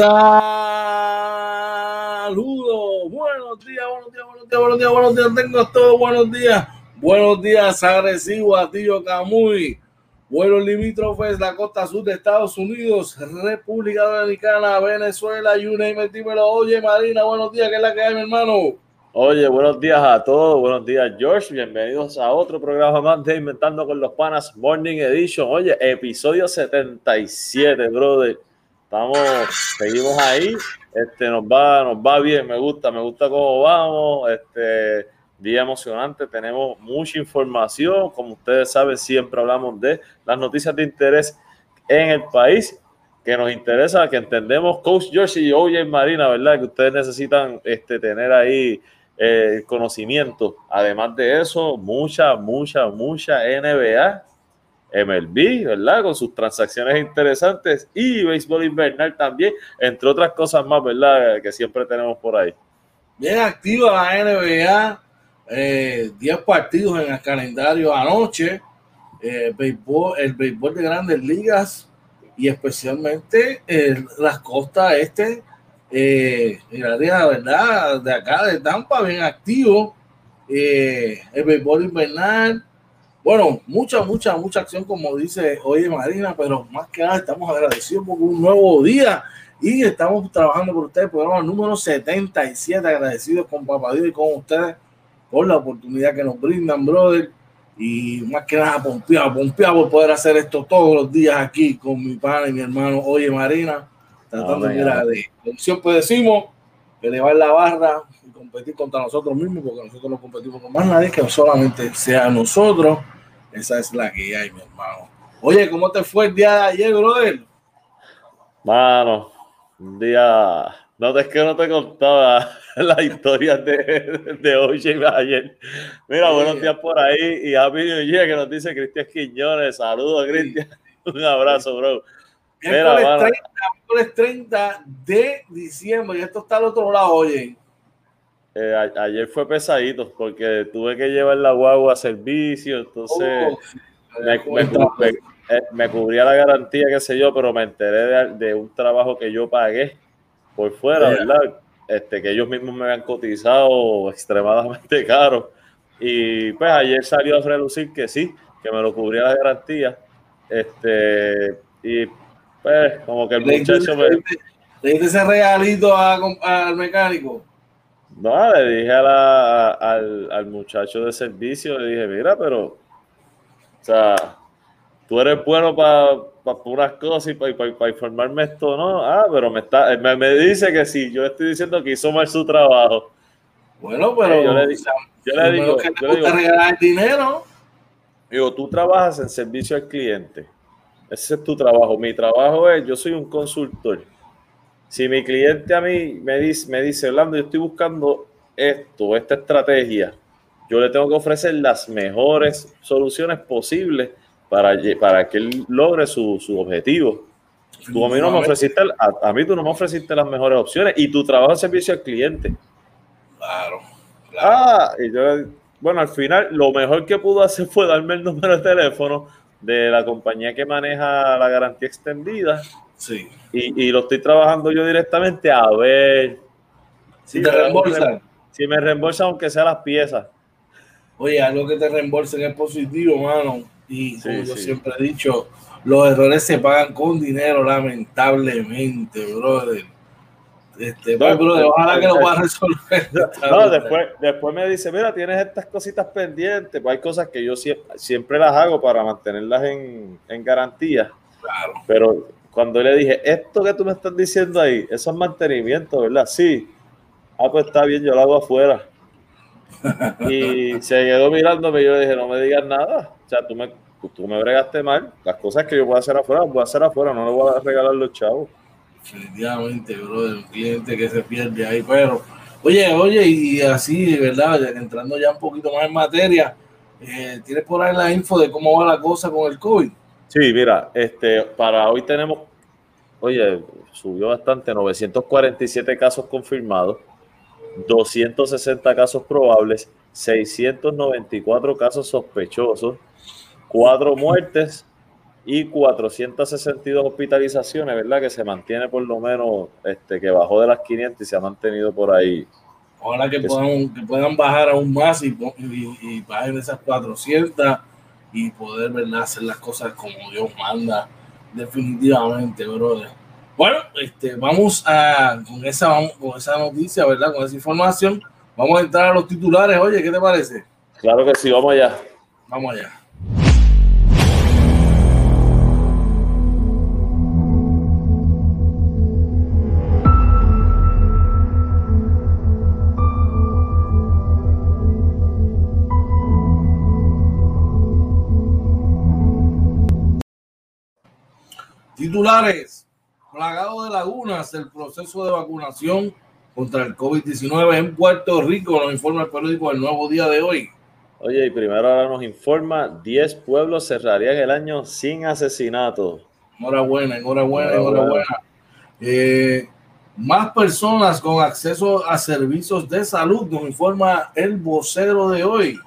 Saludos, buenos días, buenos días, buenos días, buenos días, buenos días, tengo todos buenos días, buenos días, agresivo a Tío Camuy, vuelos limítrofes, la costa sur de Estados Unidos, República Dominicana, Venezuela, you name it, dímelo, oye Marina, buenos días, ¿qué es la que hay, mi hermano? Oye, buenos días a todos, buenos días George, bienvenidos a otro programa más de Inventando con los Panas Morning Edition, oye, episodio 77, brother Estamos, seguimos ahí. Este, nos va, nos va bien, me gusta, me gusta cómo vamos. Este, día emocionante, tenemos mucha información. Como ustedes saben, siempre hablamos de las noticias de interés en el país que nos interesa, que entendemos, Coach George y OJ Marina, ¿verdad? Que ustedes necesitan este, tener ahí eh, conocimiento. Además de eso, mucha, mucha, mucha NBA MLB, ¿verdad? Con sus transacciones interesantes y béisbol invernal también, entre otras cosas más, ¿verdad? Que siempre tenemos por ahí. Bien activa la NBA, 10 eh, partidos en el calendario anoche, eh, el, béisbol, el béisbol de grandes ligas y especialmente las costas este, eh, la ¿verdad? De acá de Tampa, bien activo. Eh, el béisbol invernal, bueno, mucha, mucha, mucha acción, como dice Oye Marina, pero más que nada estamos agradecidos por un nuevo día y estamos trabajando por ustedes, programa número 77, agradecidos con Papá Dios y con ustedes por la oportunidad que nos brindan, brother. Y más que nada, pompeado, pompeado por poder hacer esto todos los días aquí con mi padre y mi hermano Oye Marina, tratando de, de, siempre decimos, elevar la barra competir contra nosotros mismos, porque nosotros no competimos con más nadie que solamente sea nosotros. Esa es la que hay, mi hermano. Oye, ¿cómo te fue el día de ayer, brother? Mano, un día. No es que no te contaba la historia de, de hoy y ayer. Mira, buenos días por ahí y Happy New Year que nos dice Cristian Quiñones. Saludos, Cristian. Un abrazo, bro. Mira, 30, 30 de diciembre y esto está al otro lado, oye. Eh, ayer fue pesadito porque tuve que llevar la guagua a servicio, entonces oh, eh, me, cubría la garantía, qué sé yo, pero me enteré de, un trabajo que yo pagué por fuera, ¿verdad? Este, que ellos mismos me habían cotizado extremadamente caro. Y pues ayer salió a relucir que sí, que me lo cubría la garantía. Este, y pues como que el muchacho me... ¿Le ese regalito al mecánico? No, le dije al, muchacho de servicio, le dije, mira, pero, o sea, tú eres bueno para puras cosas y para informarme esto, ¿no? Ah, pero me, está, me, dice que sí, yo estoy diciendo que hizo mal su trabajo. Bueno, pero eh, yo le, digo, yo le digo, regalar dinero. Digo, tú trabajas en servicio al cliente. Ese es tu trabajo. Mi trabajo es, yo soy un consultor si mi cliente a mí me dice, me dice, Orlando, yo estoy buscando esto, esta estrategia, yo le tengo que ofrecer las mejores soluciones posibles para, para que él logre su, su objetivo. Tú a mí, no me ofreciste, a, mí tú no me ofreciste las mejores opciones y tu trabajo es servicio al cliente. Claro. claro. Ah, y yo, bueno, al final lo mejor que pudo hacer fue darme el número de teléfono de la compañía que maneja la garantía extendida Sí. Y, y, lo estoy trabajando yo directamente a ver si te reembolsan. Si me reembolsan, aunque sea las piezas. Oye, algo que te reembolsen es positivo, mano. Y como yo siempre he dicho, los errores se pagan con dinero, lamentablemente, brother. Este, pues, brother, ojalá que lo puedas resolver. No, después, después me dice, mira, tienes estas cositas pendientes. Pues hay cosas que yo siempre, siempre las hago para mantenerlas en, en garantía. Claro. Pero cuando le dije, esto que tú me estás diciendo ahí, eso es mantenimiento, ¿verdad? Sí. Ah, pues está bien, yo lo hago afuera. y se quedó mirándome y yo le dije, no me digas nada. O sea, tú me, tú me bregaste mal. Las cosas que yo puedo hacer afuera, las voy a hacer afuera, no le voy a regalar los chavos. Definitivamente, bro, un cliente que se pierde ahí, pero oye, oye, y así, verdad, entrando ya un poquito más en materia, eh, ¿tienes por ahí la info de cómo va la cosa con el COVID? Sí, mira, este, para hoy tenemos, oye, subió bastante, 947 casos confirmados, 260 casos probables, 694 casos sospechosos, cuatro muertes y 462 hospitalizaciones, ¿verdad? Que se mantiene por lo menos, este, que bajó de las 500 y se ha mantenido por ahí. Ojalá que, puedan, que puedan bajar aún más y, y, y bajen esas 400 y poder, ¿verdad? Hacer las cosas como Dios manda, definitivamente, brother. Bueno, este, vamos a, con esa, con esa noticia, ¿verdad? Con esa información, vamos a entrar a los titulares. Oye, ¿qué te parece? Claro que sí, vamos allá. Vamos allá. Titulares. Plagado de lagunas el proceso de vacunación contra el COVID-19 en Puerto Rico, nos informa el periódico El Nuevo Día de hoy. Oye, y primero ahora nos informa, 10 pueblos cerrarían el año sin asesinato. Enhorabuena, enhorabuena, enhorabuena. Eh, más personas con acceso a servicios de salud, nos informa el vocero de hoy.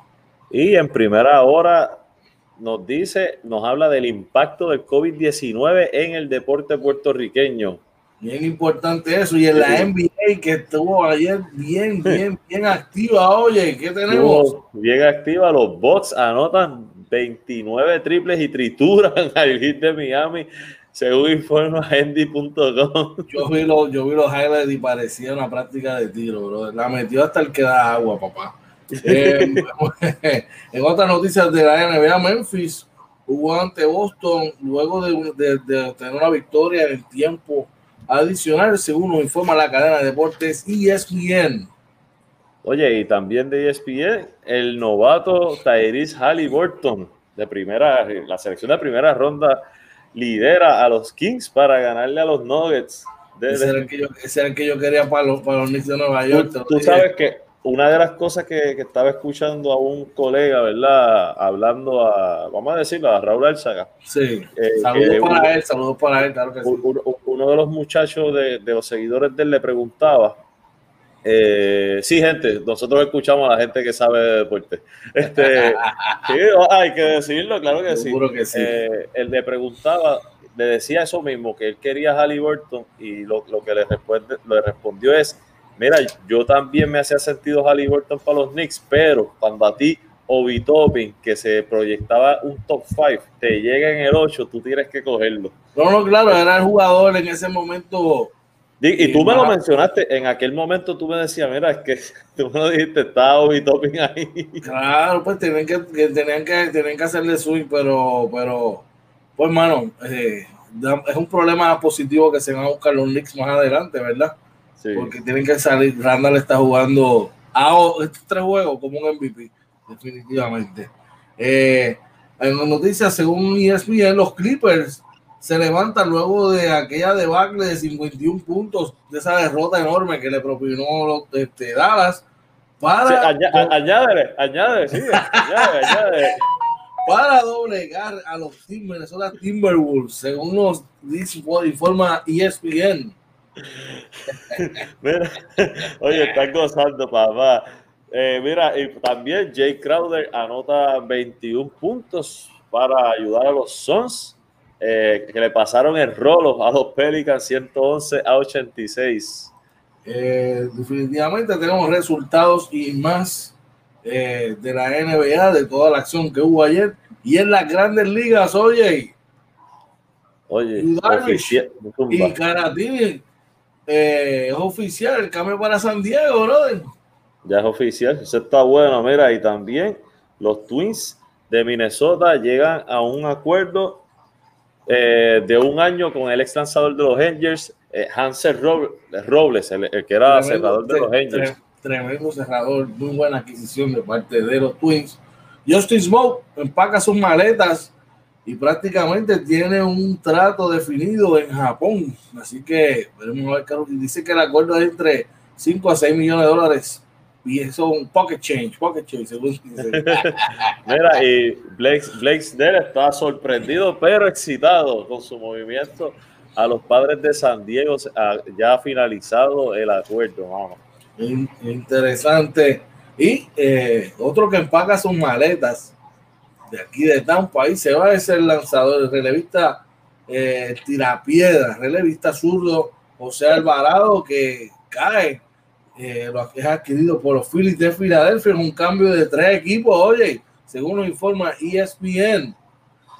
Y en primera hora nos dice, nos habla del impacto del COVID-19 en el deporte puertorriqueño. Bien importante eso. Y en la NBA que estuvo ayer bien, bien, bien activa. Oye, ¿qué tenemos? Bien activa. Los Bucks anotan 29 triples y trituran al hit de Miami, según informa Andy.com. Yo vi los, yo vi los highlights y parecía una práctica de tiro, bro. La metió hasta el que da agua, papá. Eh, en otras noticias de la NBA, Memphis jugó ante Boston luego de, de, de tener una victoria en el tiempo adicional, según nos informa la cadena de deportes ESPN. Oye, y también de ESPN, el novato Tyrese Halliburton, de primera, la selección de primera ronda, lidera a los Kings para ganarle a los Nuggets. ese, era el que yo, ese era el que yo quería para los, para los Knicks de Nueva York. Tú, tú sabes que una de las cosas que, que, estaba escuchando a un colega, ¿verdad? Hablando a, vamos a decirlo, a Raúl Alzaga. Sí, eh, saludos para uno, él, saludos para él, claro que sí. Uno, uno de los muchachos de, de, los seguidores de él le preguntaba, eh, sí, gente, nosotros escuchamos a la gente que sabe de deporte. Este, sí, hay que decirlo, claro que Seguro sí. que sí. Eh, él le preguntaba, le decía eso mismo, que él quería a Halliburton y lo, lo que le, responde, le respondió es, mira, yo también me hacía sentido Halliburton para los Knicks, pero cuando a ti Obi Toppin, que se proyectaba un top 5, te llega en el 8, tú tienes que cogerlo. No, no, claro, era el jugador en ese momento. Y, y tú me lo mencionaste, en aquel momento tú me decías, mira, es que tú me lo dijiste, está Obi Toppin ahí. Claro, pues tenían que, que, tenían que, tenían que hacerle swing, pero, pero, pues, mano, eh, es un problema positivo que se van a buscar los Knicks más adelante, ¿verdad? Sí. Porque tienen que salir. Randall está jugando a estos tres juegos como un MVP, definitivamente. Eh, en las noticias, según ESPN, los Clippers se levantan luego de aquella debacle de 51 puntos, de esa derrota enorme que le propinó este, Dallas. Para, sí, añade, sí, añade, añade. Para doblegar a los Minnesota Timberwolves, según nos informa ESPN. Mira, oye, están gozando, papá. Eh, mira, y también Jay Crowder anota 21 puntos para ayudar a los Suns, eh, que le pasaron el rolo a los Pelicans 111 a 86. Eh, definitivamente tenemos resultados y más eh, de la NBA, de toda la acción que hubo ayer. Y en las grandes ligas, oye. Oye, y Caratini eh, es oficial el cambio para San Diego, brother. Ya es oficial, eso está bueno. Mira, y también los Twins de Minnesota llegan a un acuerdo eh, de un año con el ex lanzador de los Angels, eh, Hansel Robles, el, el, que era cerrador de los Angels. Tremendo cerrador, muy buena adquisición de parte de los Twins. Justin Smoke empaca sus maletas y prácticamente tiene un trato definido en Japón. Así que veremos a ver, Carlos. Dice que el acuerdo es entre 5 a 6 millones de dólares. Y eso es un pocket change, pocket change, según. Mira, y Blake, Blake Snell está sorprendido, pero excitado con su movimiento a los padres de San Diego. Ya ha finalizado el acuerdo, vamos. Interesante. Y eh, otro que empaca sus maletas de aquí de Tampa. Ahí se va a ser lanzador, el relevista eh, tirapiedra, relevista zurdo José Alvarado, que cae, eh, lo que es adquirido por los Phillies de Filadelfia un cambio de tres equipos, oye, según nos informa ESPN.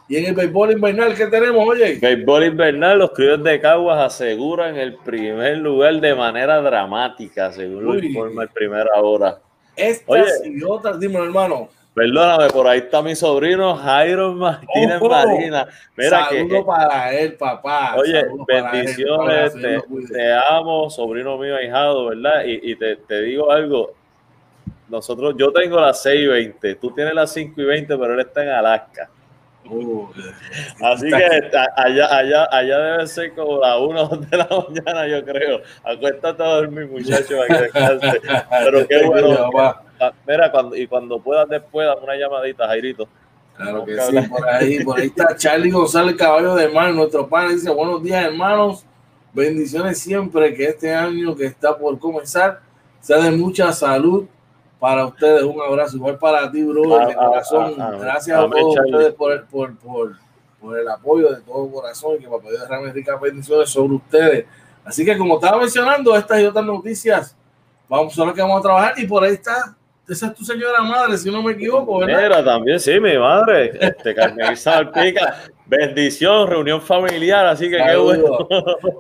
Y en el béisbol invernal, ¿qué tenemos, oye? Béisbol invernal, los criollos de Caguas aseguran el primer lugar de manera dramática, según lo informa el primera hora. Estas y otras, dime, hermano. Perdóname, por ahí está mi sobrino Jairo Martínez Marina. Mira Saludo para él, papá. Oye, bendiciones, te, amo, sobrino mío ahijado, ¿verdad? Y, te, te, digo algo, nosotros, yo tengo las 6 y 20, tú tienes las 5 y 20, pero él está en Alaska. Uh, Así que allá, allá, allá debe ser como la 1 de la mañana, yo creo. Acuéstate a dormir, muchacho, para que descanse. Pero qué bueno. Mira, cuando, y cuando puedas después, dame una llamadita, Jairito. Claro que sí, por ahí, por ahí está Charlie González, caballo de mar, nuestro pan, dice, buenos días hermanos, bendiciones siempre, que este año que está por comenzar sea de mucha salud para ustedes, un abrazo, igual para ti, bro, de corazón, gracias a, todos ustedes por, por, por, por, el apoyo de todo corazón y que para poder derramar ricas bendiciones sobre ustedes. Así que como estaba mencionando, estas y otras noticias, vamos a que vamos a trabajar y por ahí está esa es tu señora madre, si no me equivoco, ¿verdad? Mira, también sí, mi madre. Este, Carmen Salpica. Bendición, reunión familiar, así que qué bueno.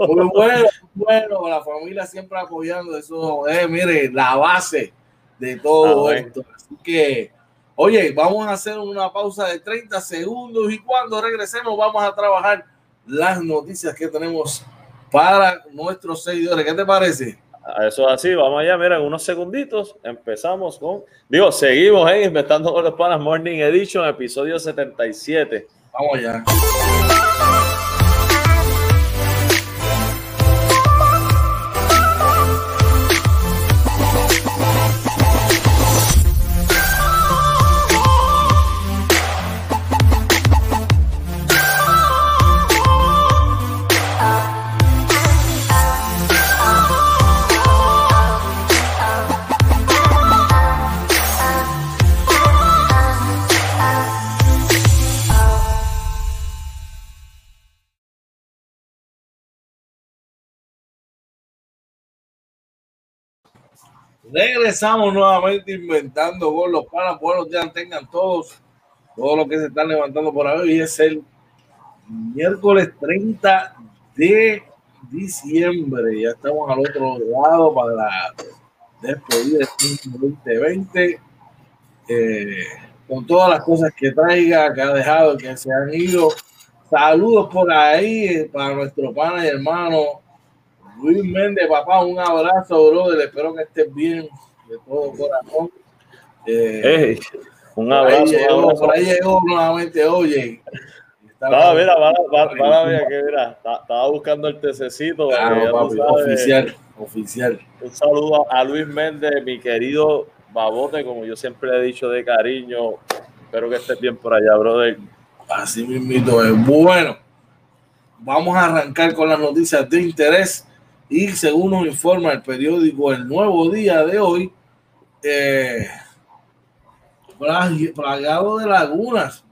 Muy bueno, bueno, la familia siempre apoyando eso, eh, mire, la base de todo esto. Así que, oye, vamos a hacer una pausa de 30 segundos y cuando regresemos vamos a trabajar las noticias que tenemos para nuestros seguidores. ¿Qué te parece? Eso es así, vamos allá, mira, en unos segunditos empezamos con, digo, seguimos en Inventando con los Panas Morning Edition, episodio 77. Vamos allá. Regresamos nuevamente inventando con los panas. Buenos días, tengan todos, todos los que se están levantando por ahí. es el miércoles 30 de diciembre. Ya estamos al otro lado para la despedida de 2020. Eh, con todas las cosas que traiga, que ha dejado, que se han ido. Saludos por ahí eh, para nuestro pana y hermano Luis Méndez, papá, un abrazo, brother. Espero que estés bien de todo corazón. Eh, un abrazo, por ahí llegó nuevamente, oye. Estaba, mira, para, ver que mira, estaba buscando el tececito. oficial, oficial. Un saludo a Luis Méndez, mi querido babote, como yo siempre le he dicho de cariño. Espero que estés bien por allá, brother. Así mismito es. Bueno, vamos a arrancar con las noticias de interés. Y según nos informa el periódico El Nuevo Día de hoy, eh, plagado de lagunas,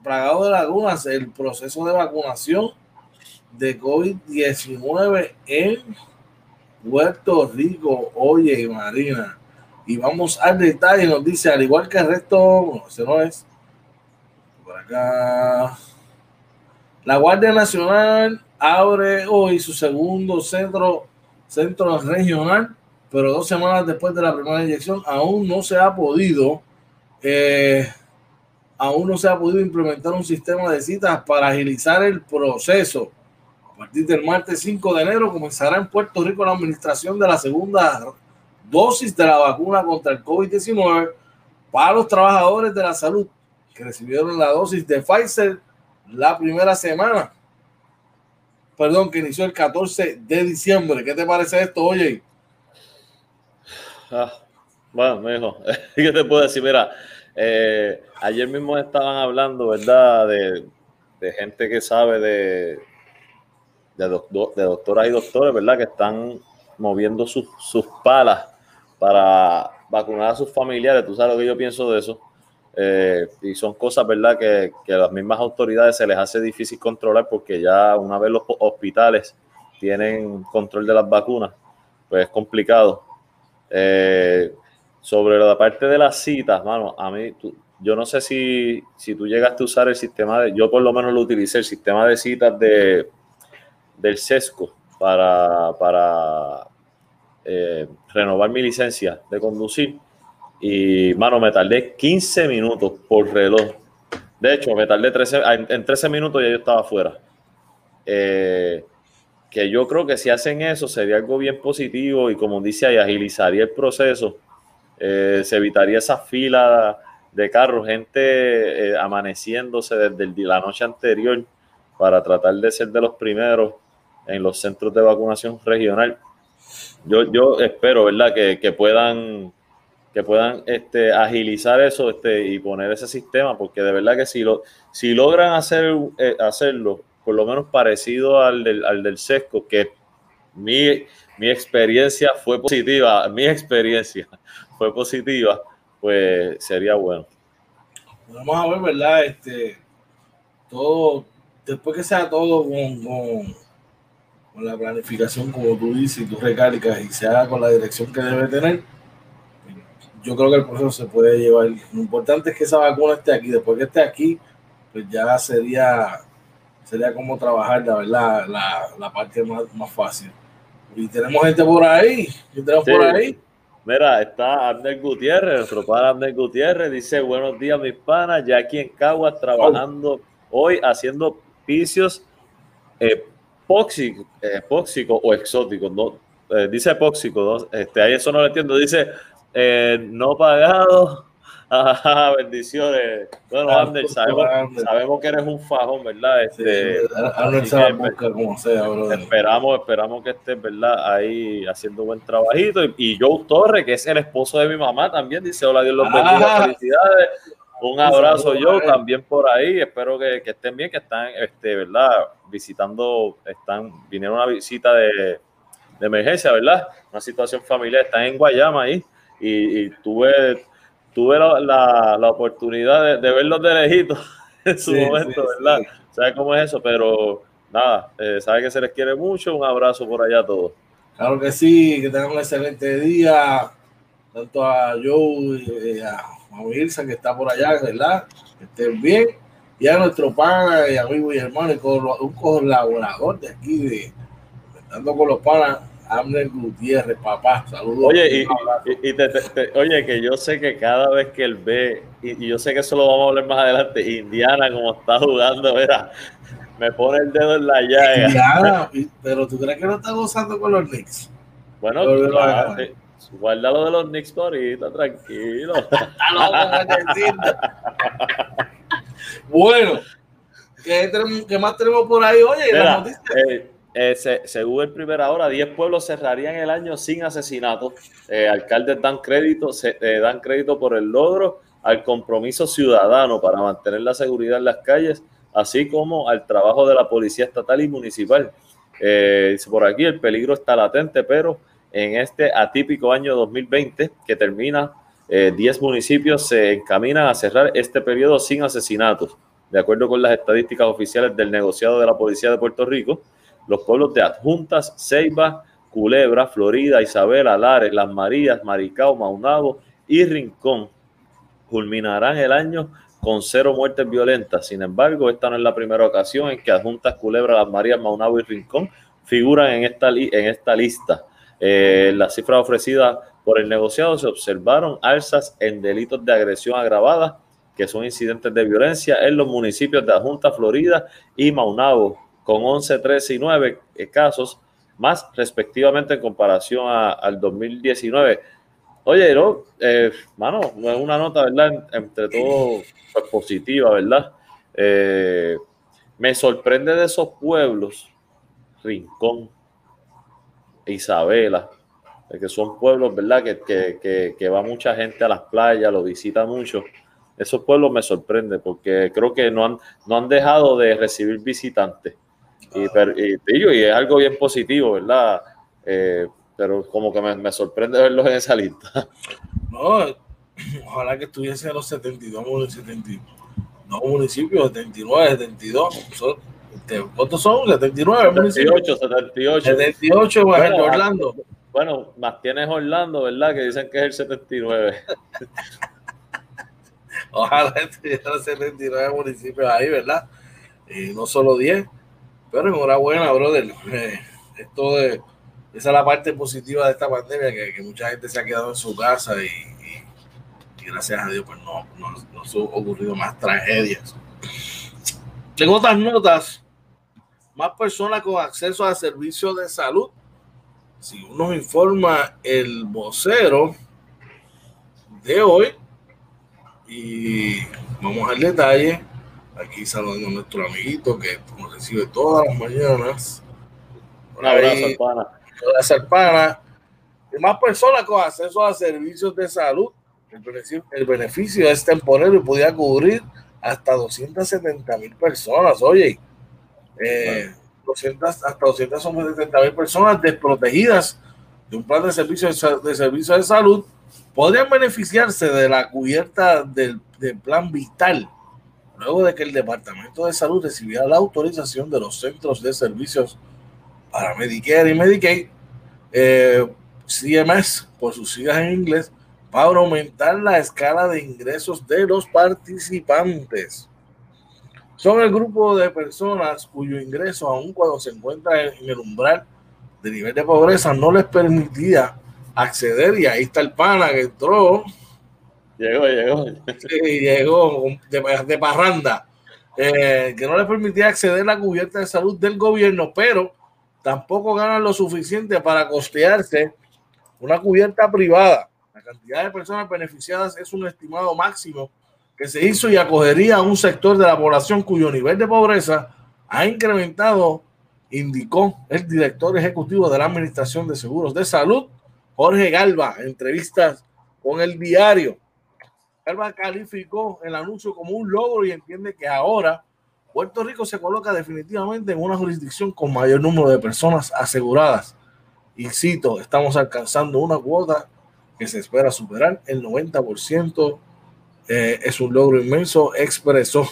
plagado de lagunas, el proceso de vacunación de COVID-19 en Puerto Rico. Oye, Marina, y vamos al detalle, nos dice, al igual que el resto, no, ese no es, por acá, la Guardia Nacional abre hoy su segundo centro, centro regional, pero dos semanas después de la primera inyección aún no se ha podido, eh, aún no se ha podido implementar un sistema de citas para agilizar el proceso. A partir del martes 5 de enero comenzará en Puerto Rico la administración de la segunda dosis de la vacuna contra el COVID-19 para los trabajadores de la salud que recibieron la dosis de Pfizer la primera semana perdón, que inició el 14 de diciembre. ¿Qué te parece esto, oye? Ah, bueno, mijo, ¿qué te puedo decir? Mira, eh, ayer mismo estaban hablando, ¿verdad? De, gente que sabe de, de, doctoras y doctores, ¿verdad? Que están moviendo sus, sus palas para vacunar a sus familiares. Tú sabes lo que yo pienso de eso. Eh, y son cosas, ¿verdad?, que, que, a las mismas autoridades se les hace difícil controlar porque ya una vez los hospitales tienen control de las vacunas, pues es complicado. Eh, sobre la parte de las citas, mano, a mí, yo no sé si, si tú llegaste a usar el sistema de, yo por lo menos lo utilicé, el sistema de citas de, del SESCO para, para eh, renovar mi licencia de conducir. Y, mano, me tardé 15 minutos por reloj. De hecho, me tardé 13, en 13 minutos ya yo estaba afuera. Eh, que yo creo que si hacen eso sería algo bien positivo y como dice ahí, agilizaría el proceso. Eh, se evitaría esa fila de carros, gente amaneciéndose desde la noche anterior para tratar de ser de los primeros en los centros de vacunación regional. Yo, yo espero, ¿verdad?, que, que puedan, que puedan este, agilizar eso este, y poner ese sistema, porque de verdad que si, lo, si logran hacer, eh, hacerlo, por lo menos parecido al del, al del sesco, que mi, mi experiencia fue positiva, mi experiencia fue positiva, pues sería bueno. Vamos a ver, ¿verdad? Este, todo, después que sea todo con la planificación, como tú dices, y tú recalcas y se haga con la dirección que debe tener, yo creo que el proceso se puede llevar. Lo importante es que esa vacuna esté aquí. Después que esté aquí, pues ya sería, sería como trabajar, la verdad, la, la parte más, más, fácil. Y tenemos gente por ahí. ¿Qué tenemos por ahí? Mira, está Abner Gutiérrez, nuestro padre Abner Gutiérrez, dice, buenos días mis panas, ya aquí en Caguas trabajando hoy haciendo picios eh, epóxico, epóxico o exótico, no, eh, dice epóxico, ¿no? este, ahí eso no lo entiendo, dice eh, no pagado, Ajá, bendiciones. Bueno, ah, Ander, sabemos, sabemos, que eres un fajón, ¿verdad? Este, como sea, Esperamos, esperamos que estés, ¿verdad? Ahí haciendo buen trabajito. Y, y Joe Torre, que es el esposo de mi mamá, también dice: Hola, Dios los bendiga, ah. felicidades. Un abrazo yo también por ahí. Espero que, estén bien, que están, este, ¿verdad? Visitando, están, vinieron una visita de, emergencia, ¿verdad? Una situación familiar. Están en Guayama ahí y, tuve, tuve la, la, oportunidad de, verlos de lejitos en su momento, ¿verdad? ¿Sabes cómo es eso? Pero nada, eh, sabe que se les quiere mucho. Un abrazo por allá a todos. Claro que sí, que tengan un excelente día, tanto a Joe y a Juan que está por allá, ¿verdad? Que estén bien. Y a nuestro pana y amigo y hermano, y un colaborador de aquí, de Dando con los panas, Amner Gutiérrez, papá, saludos. Oye, y, oye, que yo sé que cada vez que él ve, y, yo sé que eso lo vamos a hablar más adelante, Indiana, como está jugando, mira, me pone el dedo en la llaga. Indiana, pero ¿tú crees que no está gozando con los Knicks? Bueno, claro, Guarda de los Knicks por ahorita, tranquilo. bueno, ¿qué, más tenemos por ahí? Oye, la noticia. Eh, eh, según el primera hora, 10 pueblos cerrarían el año sin asesinatos. Eh, alcaldes dan crédito, se, dan crédito por el logro al compromiso ciudadano para mantener la seguridad en las calles, así como al trabajo de la policía estatal y municipal. dice por aquí, el peligro está latente, pero en este atípico año 2020 que termina, 10 eh, municipios se encaminan a cerrar este periodo sin asesinatos. De acuerdo con las estadísticas oficiales del negociado de la Policía de Puerto Rico, los pueblos de Adjuntas, Ceiba, Culebra, Florida, Isabela, Lares, Las Marías, Maricao, Maunabo y Rincón culminarán el año con cero muertes violentas. Sin embargo, esta no es la primera ocasión en que Adjuntas, Culebra, Las Marías, Maunabo y Rincón figuran en esta, en esta lista. Eh, las cifras ofrecidas por el negociado se observaron alzas en delitos de agresión agravada, que son incidentes de violencia en los municipios de Junta, Florida y Maunabo, con 11, 13 y 9 casos, más respectivamente en comparación al 2019. Oye, no, eh, mano, es una nota, ¿verdad? Entre todo, pues, positiva, ¿verdad? Eh, me sorprende de esos pueblos, Rincón, Isabela, que son pueblos, ¿verdad? Que, va mucha gente a las playas, lo visita mucho. Esos pueblos me sorprenden porque creo que no han, no han dejado de recibir visitantes. Y, y, es algo bien positivo, ¿verdad? Eh, pero como que me, sorprende verlos en esa lista. No, ojalá que estuviese los 72 municipios, no municipios, 79, 72. Son, este, ¿Cuántos son? 79 78, 78. 78 bueno, Orlando. Bueno, más tienes Orlando, ¿verdad? Que dicen que es el 79. Ojalá estuviera 79 municipios ahí, ¿verdad? Y no solo 10. Pero enhorabuena, brother. Eh, esto de, esa es la parte positiva de esta pandemia, que, mucha gente se ha quedado en su casa y, gracias a Dios pues no, no, no han ocurrido más tragedias. En otras notas, más personas con acceso a servicios de salud. Si nos informa el vocero de hoy, y vamos al detalle. Aquí saludando a nuestro amiguito que nos recibe todas las mañanas. Un abrazo, pana. Gracias, pana. Y más personas con acceso a servicios de salud. El beneficio, el beneficio es temporal y podía cubrir hasta 270 mil personas. Oye, eh, 200, hasta 270 mil personas desprotegidas de un plan de servicios de, servicio de salud podrían beneficiarse de la cubierta del, plan vital luego de que el Departamento de Salud recibiera la autorización de los centros de servicios para Medicare y Medicaid, eh, CMS, por sus siglas en inglés, para aumentar la escala de ingresos de los participantes. Son el grupo de personas cuyo ingreso, aun cuando se encuentra en el umbral de nivel de pobreza, no les permitía acceder y ahí está el pana que entró. Llegó, llegó. Sí, llegó de, parranda. Eh, que no le permitía acceder a la cubierta de salud del gobierno, pero tampoco ganan lo suficiente para costearse una cubierta privada. La cantidad de personas beneficiadas es un estimado máximo que se hizo y acogería a un sector de la población cuyo nivel de pobreza ha incrementado, indicó el director ejecutivo de la Administración de Seguros de Salud, Jorge Galva, entrevistas con el diario. Galva calificó el anuncio como un logro y entiende que ahora Puerto Rico se coloca definitivamente en una jurisdicción con mayor número de personas aseguradas. Y cito, estamos alcanzando una cuota que se espera superar el 90%. Eh, es un logro inmenso, expresó.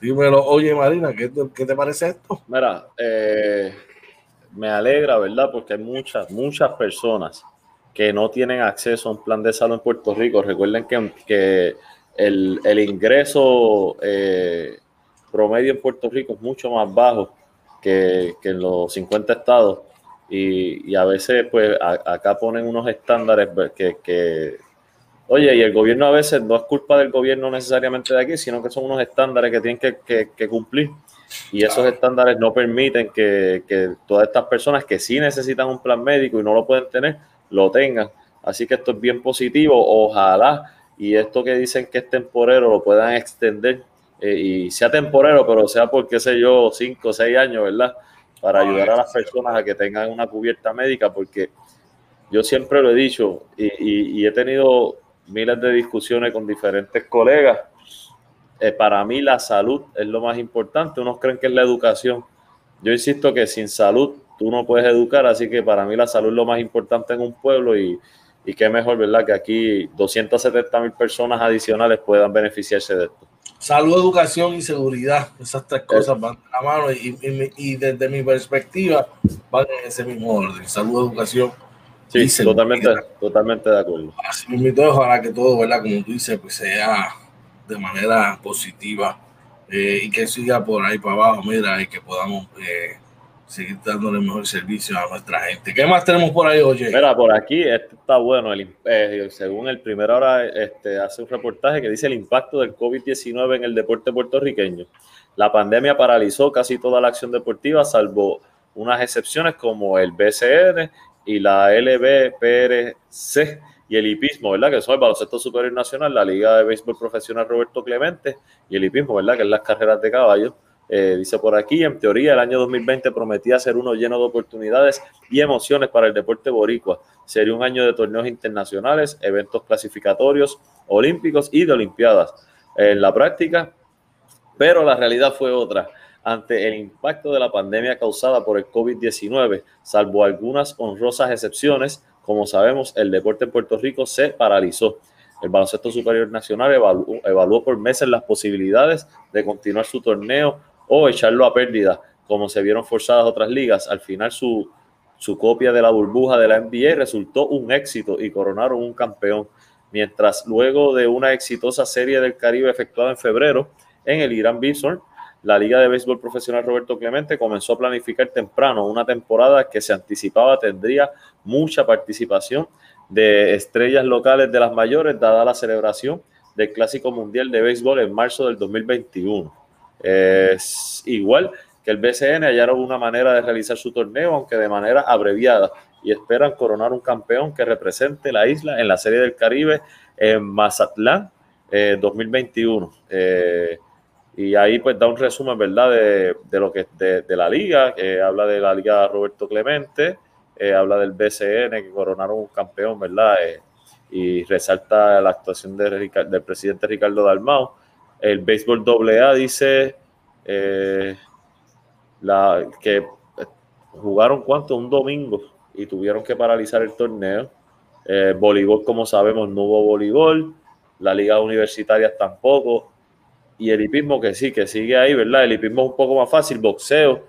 Dímelo, oye Marina, ¿qué te, qué te parece esto? Mira, eh, me alegra, ¿verdad? Porque hay muchas, muchas personas que no tienen acceso a un plan de salud en Puerto Rico. Recuerden que, que el, el, ingreso eh, promedio en Puerto Rico es mucho más bajo que, que en los 50 estados y, y a veces pues acá ponen unos estándares que, que, oye, y el gobierno a veces no es culpa del gobierno necesariamente de aquí, sino que son unos estándares que tienen que, que cumplir y esos estándares no permiten que, que todas estas personas que sí necesitan un plan médico y no lo pueden tener, lo tengan. Así que esto es bien positivo. Ojalá y esto que dicen que es temporero lo puedan extender eh, y sea temporero, pero sea por, qué sé yo, cinco o seis años, ¿verdad? Para ayudar a las personas a que tengan una cubierta médica, porque yo siempre lo he dicho y, he tenido miles de discusiones con diferentes colegas. Eh, para mí la salud es lo más importante. Unos creen que es la educación. Yo insisto que sin salud tú no puedes educar, así que para mí la salud es lo más importante en un pueblo y, y qué mejor, ¿verdad? Que aquí 270 mil personas adicionales puedan beneficiarse de esto. Salud, educación y seguridad, esas tres cosas van a la mano y, y, desde mi perspectiva van en ese mismo orden, salud, educación. Sí, totalmente, totalmente de acuerdo. Así mismo, ojalá que todo, ¿verdad? Como tú dices, pues sea de manera positiva eh, y que siga por ahí para abajo, mira, y que podamos eh, seguir dándole mejor servicio a nuestra gente. ¿Qué más tenemos por ahí, oye? Mira, por aquí este está bueno. El, eh, según el primer hora, este, hace un reportaje que dice el impacto del COVID-19 en el deporte puertorriqueño. La pandemia paralizó casi toda la acción deportiva, salvo unas excepciones como el BCN y la LBPRC y el hipismo, ¿verdad? Que son el baloncesto superior nacional, la Liga de Béisbol Profesional Roberto Clemente y el hipismo, ¿verdad? Que es las carreras de caballos. Eh, dice por aquí, en teoría el año 2020 prometía ser uno lleno de oportunidades y emociones para el deporte boricua. Sería un año de torneos internacionales, eventos clasificatorios, olímpicos y de olimpiadas. En la práctica, pero la realidad fue otra. Ante el impacto de la pandemia causada por el COVID-19, salvo algunas honrosas excepciones, como sabemos, el deporte en Puerto Rico se paralizó. El Baloncesto Superior Nacional evaluó, evaluó por meses las posibilidades de continuar su torneo o echarlo a pérdida, como se vieron forzadas otras ligas. Al final su, su copia de la burbuja de la NBA resultó un éxito y coronaron un campeón, mientras luego de una exitosa serie del Caribe efectuada en febrero en el Irán Bison, la Liga de Béisbol Profesional Roberto Clemente comenzó a planificar temprano una temporada que se anticipaba tendría mucha participación de estrellas locales de las mayores, dada la celebración del Clásico Mundial de Béisbol en marzo del 2021. Es igual que el BCN hallaron una manera de realizar su torneo, aunque de manera abreviada, y esperan coronar un campeón que represente la isla en la Serie del Caribe en Mazatlán 2021. Eh, eh, y ahí pues da un resumen, ¿verdad? De, lo que de, la liga, que habla de la liga Roberto Clemente, eh, habla del BCN, que coronaron un campeón, ¿verdad? Eh, y resalta la actuación de, del presidente Ricardo Dalmau. El béisbol AA dice eh, la, que jugaron cuánto, un domingo y tuvieron que paralizar el torneo. voleibol, como sabemos, no hubo voleibol. La liga universitaria tampoco. Y el hipismo que sí, que sigue ahí, ¿verdad? El hipismo es un poco más fácil. Boxeo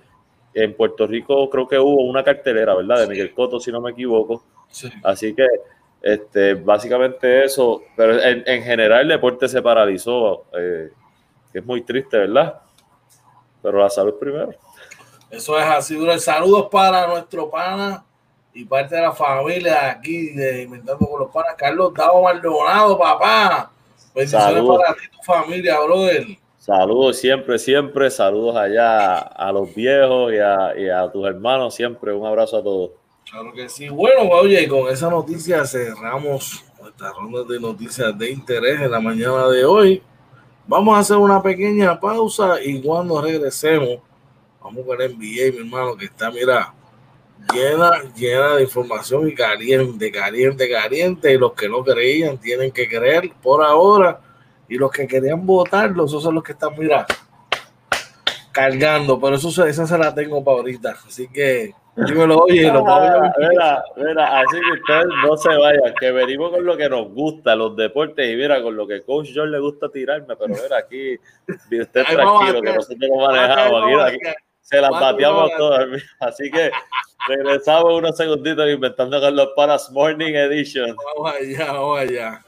en Puerto Rico creo que hubo una cartelera, ¿verdad? De Miguel Cotto, si no me equivoco. Así que este, básicamente eso, pero en, general el deporte se paralizó, eh, que es muy triste, ¿verdad? Pero la salud primero. Eso es así, Saludos para nuestro pana y parte de la familia aquí de Inventando con los Panas, Carlos Davo Maldonado, papá. Bendiciones para ti, tu familia, brother. Saludos siempre, siempre. Saludos allá a los viejos y a, tus hermanos. Siempre un abrazo a todos. Claro que sí. Bueno, oye, con esa noticia cerramos nuestra ronda de noticias de interés en la mañana de hoy. Vamos a hacer una pequeña pausa y cuando regresemos, vamos con el NBA, mi hermano, que está, mira, llena, llena de información y caliente, caliente, caliente. Y los que no creían tienen que creer por ahora y los que querían votarlo, esos son los que están, mira, cargando. Pero eso, esa se la tengo para ahorita. Así que dímelo, oye, lo ah, mira, mira, así que ustedes no se vayan, que venimos con lo que nos gusta, los deportes, y mira, con lo que Coach John le gusta tirarme, pero mira, aquí, usted tranquilo, que nosotros lo manejamos, aquí, se las bateamos todas. Así que regresamos unos segunditos inventando con los Panas Morning Edition. Vamos allá, vamos allá.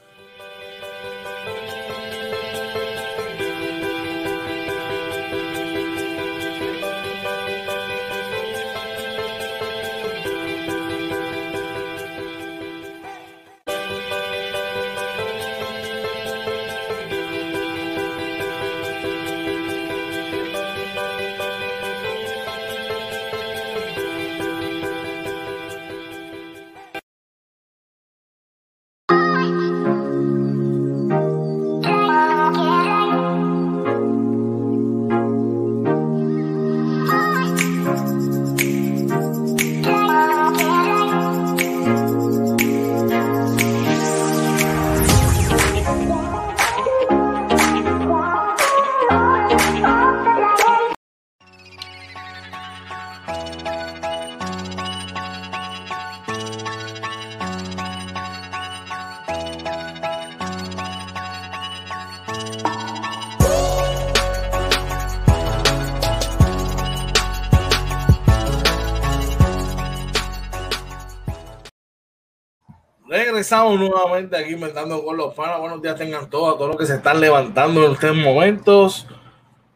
Regresamos nuevamente aquí inventando con los panas. Buenos días tengan todos, a todos los que se están levantando en estos momentos.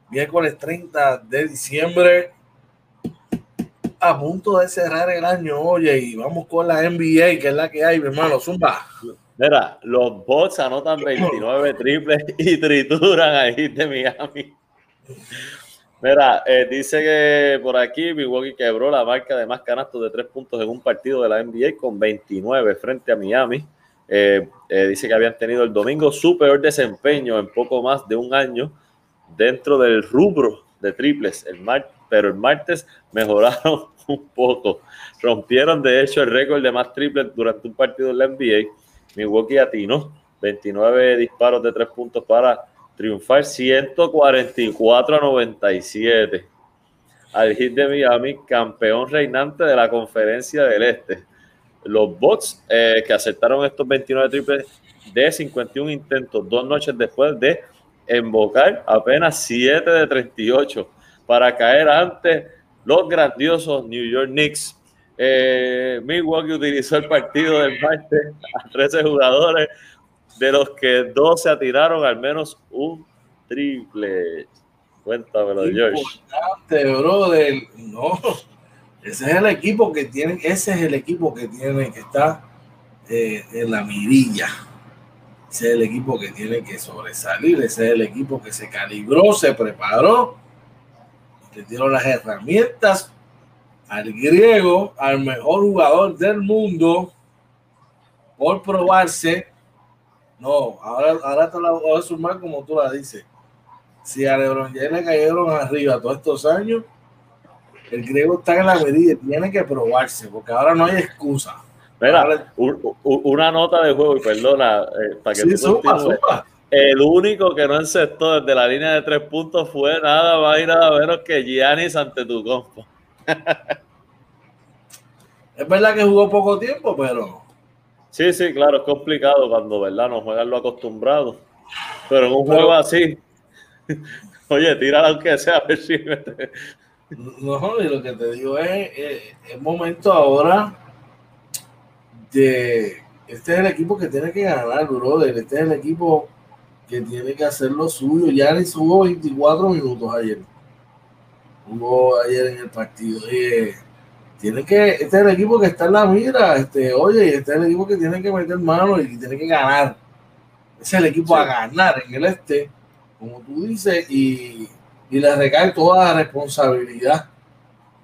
Miércoles 30 de diciembre. A punto de cerrar el año, oye, y vamos con la NBA, que es la que hay, mi hermano. Zumba. Mira, los bots anotan 29 triples y trituran ahí de Miami. Mira, eh, dice que por aquí Milwaukee quebró la marca de más canastos de tres puntos en un partido de la NBA con 29 frente a Miami. Eh, eh, dice que habían tenido el domingo su peor desempeño en poco más de un año dentro del rubro de triples. El pero el martes mejoraron un poco. Rompieron de hecho el récord de más triples durante un partido de la NBA. Milwaukee atinó 29 disparos de tres puntos para triunfar 144 a 97 al hit de Miami, campeón reinante de la conferencia del Este. Los Bucks eh, que aceptaron estos 29 triples de 51 intentos, dos noches después de invocar apenas 7 de 38 para caer ante los grandiosos New York Knicks. Eh, Milwaukee utilizó el partido del martes a 13 jugadores, de los que 12 atiraron al menos un triple. Cuéntamelo, George. brother. No, ese es el equipo que tiene, ese es el equipo que tiene que estar eh, en la mirilla. Ese es el equipo que tiene que sobresalir. Ese es el equipo que se calibró, se preparó, le dieron las herramientas al griego, al mejor jugador del mundo, por probarse. No, ahora, ahora te la voy a sumar como tú la dices. Si a LeBron ya le cayeron arriba todos estos años, el griego está en la medida tiene que probarse, porque ahora no hay excusa. Mira, una nota de juego, y perdona, eh, para que tú El único que no encestó desde la línea de tres puntos fue nada más y nada menos que Giannis ante tu compa. es verdad que jugó poco tiempo, pero. Sí, sí, claro, es complicado cuando, ¿verdad? No juegan lo acostumbrado. Pero en un juego así, oye, tira aunque sea a ver si. No, y lo que te digo es, es, momento ahora de. Este es el equipo que tiene que ganar, brother. Este es el equipo que tiene que hacer lo suyo. Ya le subo 24 minutos ayer. Hubo ayer en el partido. Y, tiene que, este es el equipo que está en la mira. Este, oye, este es el equipo que tiene que meter mano y tiene que ganar. Ese es el equipo a ganar en el este, como tú dices, y y le recae toda la responsabilidad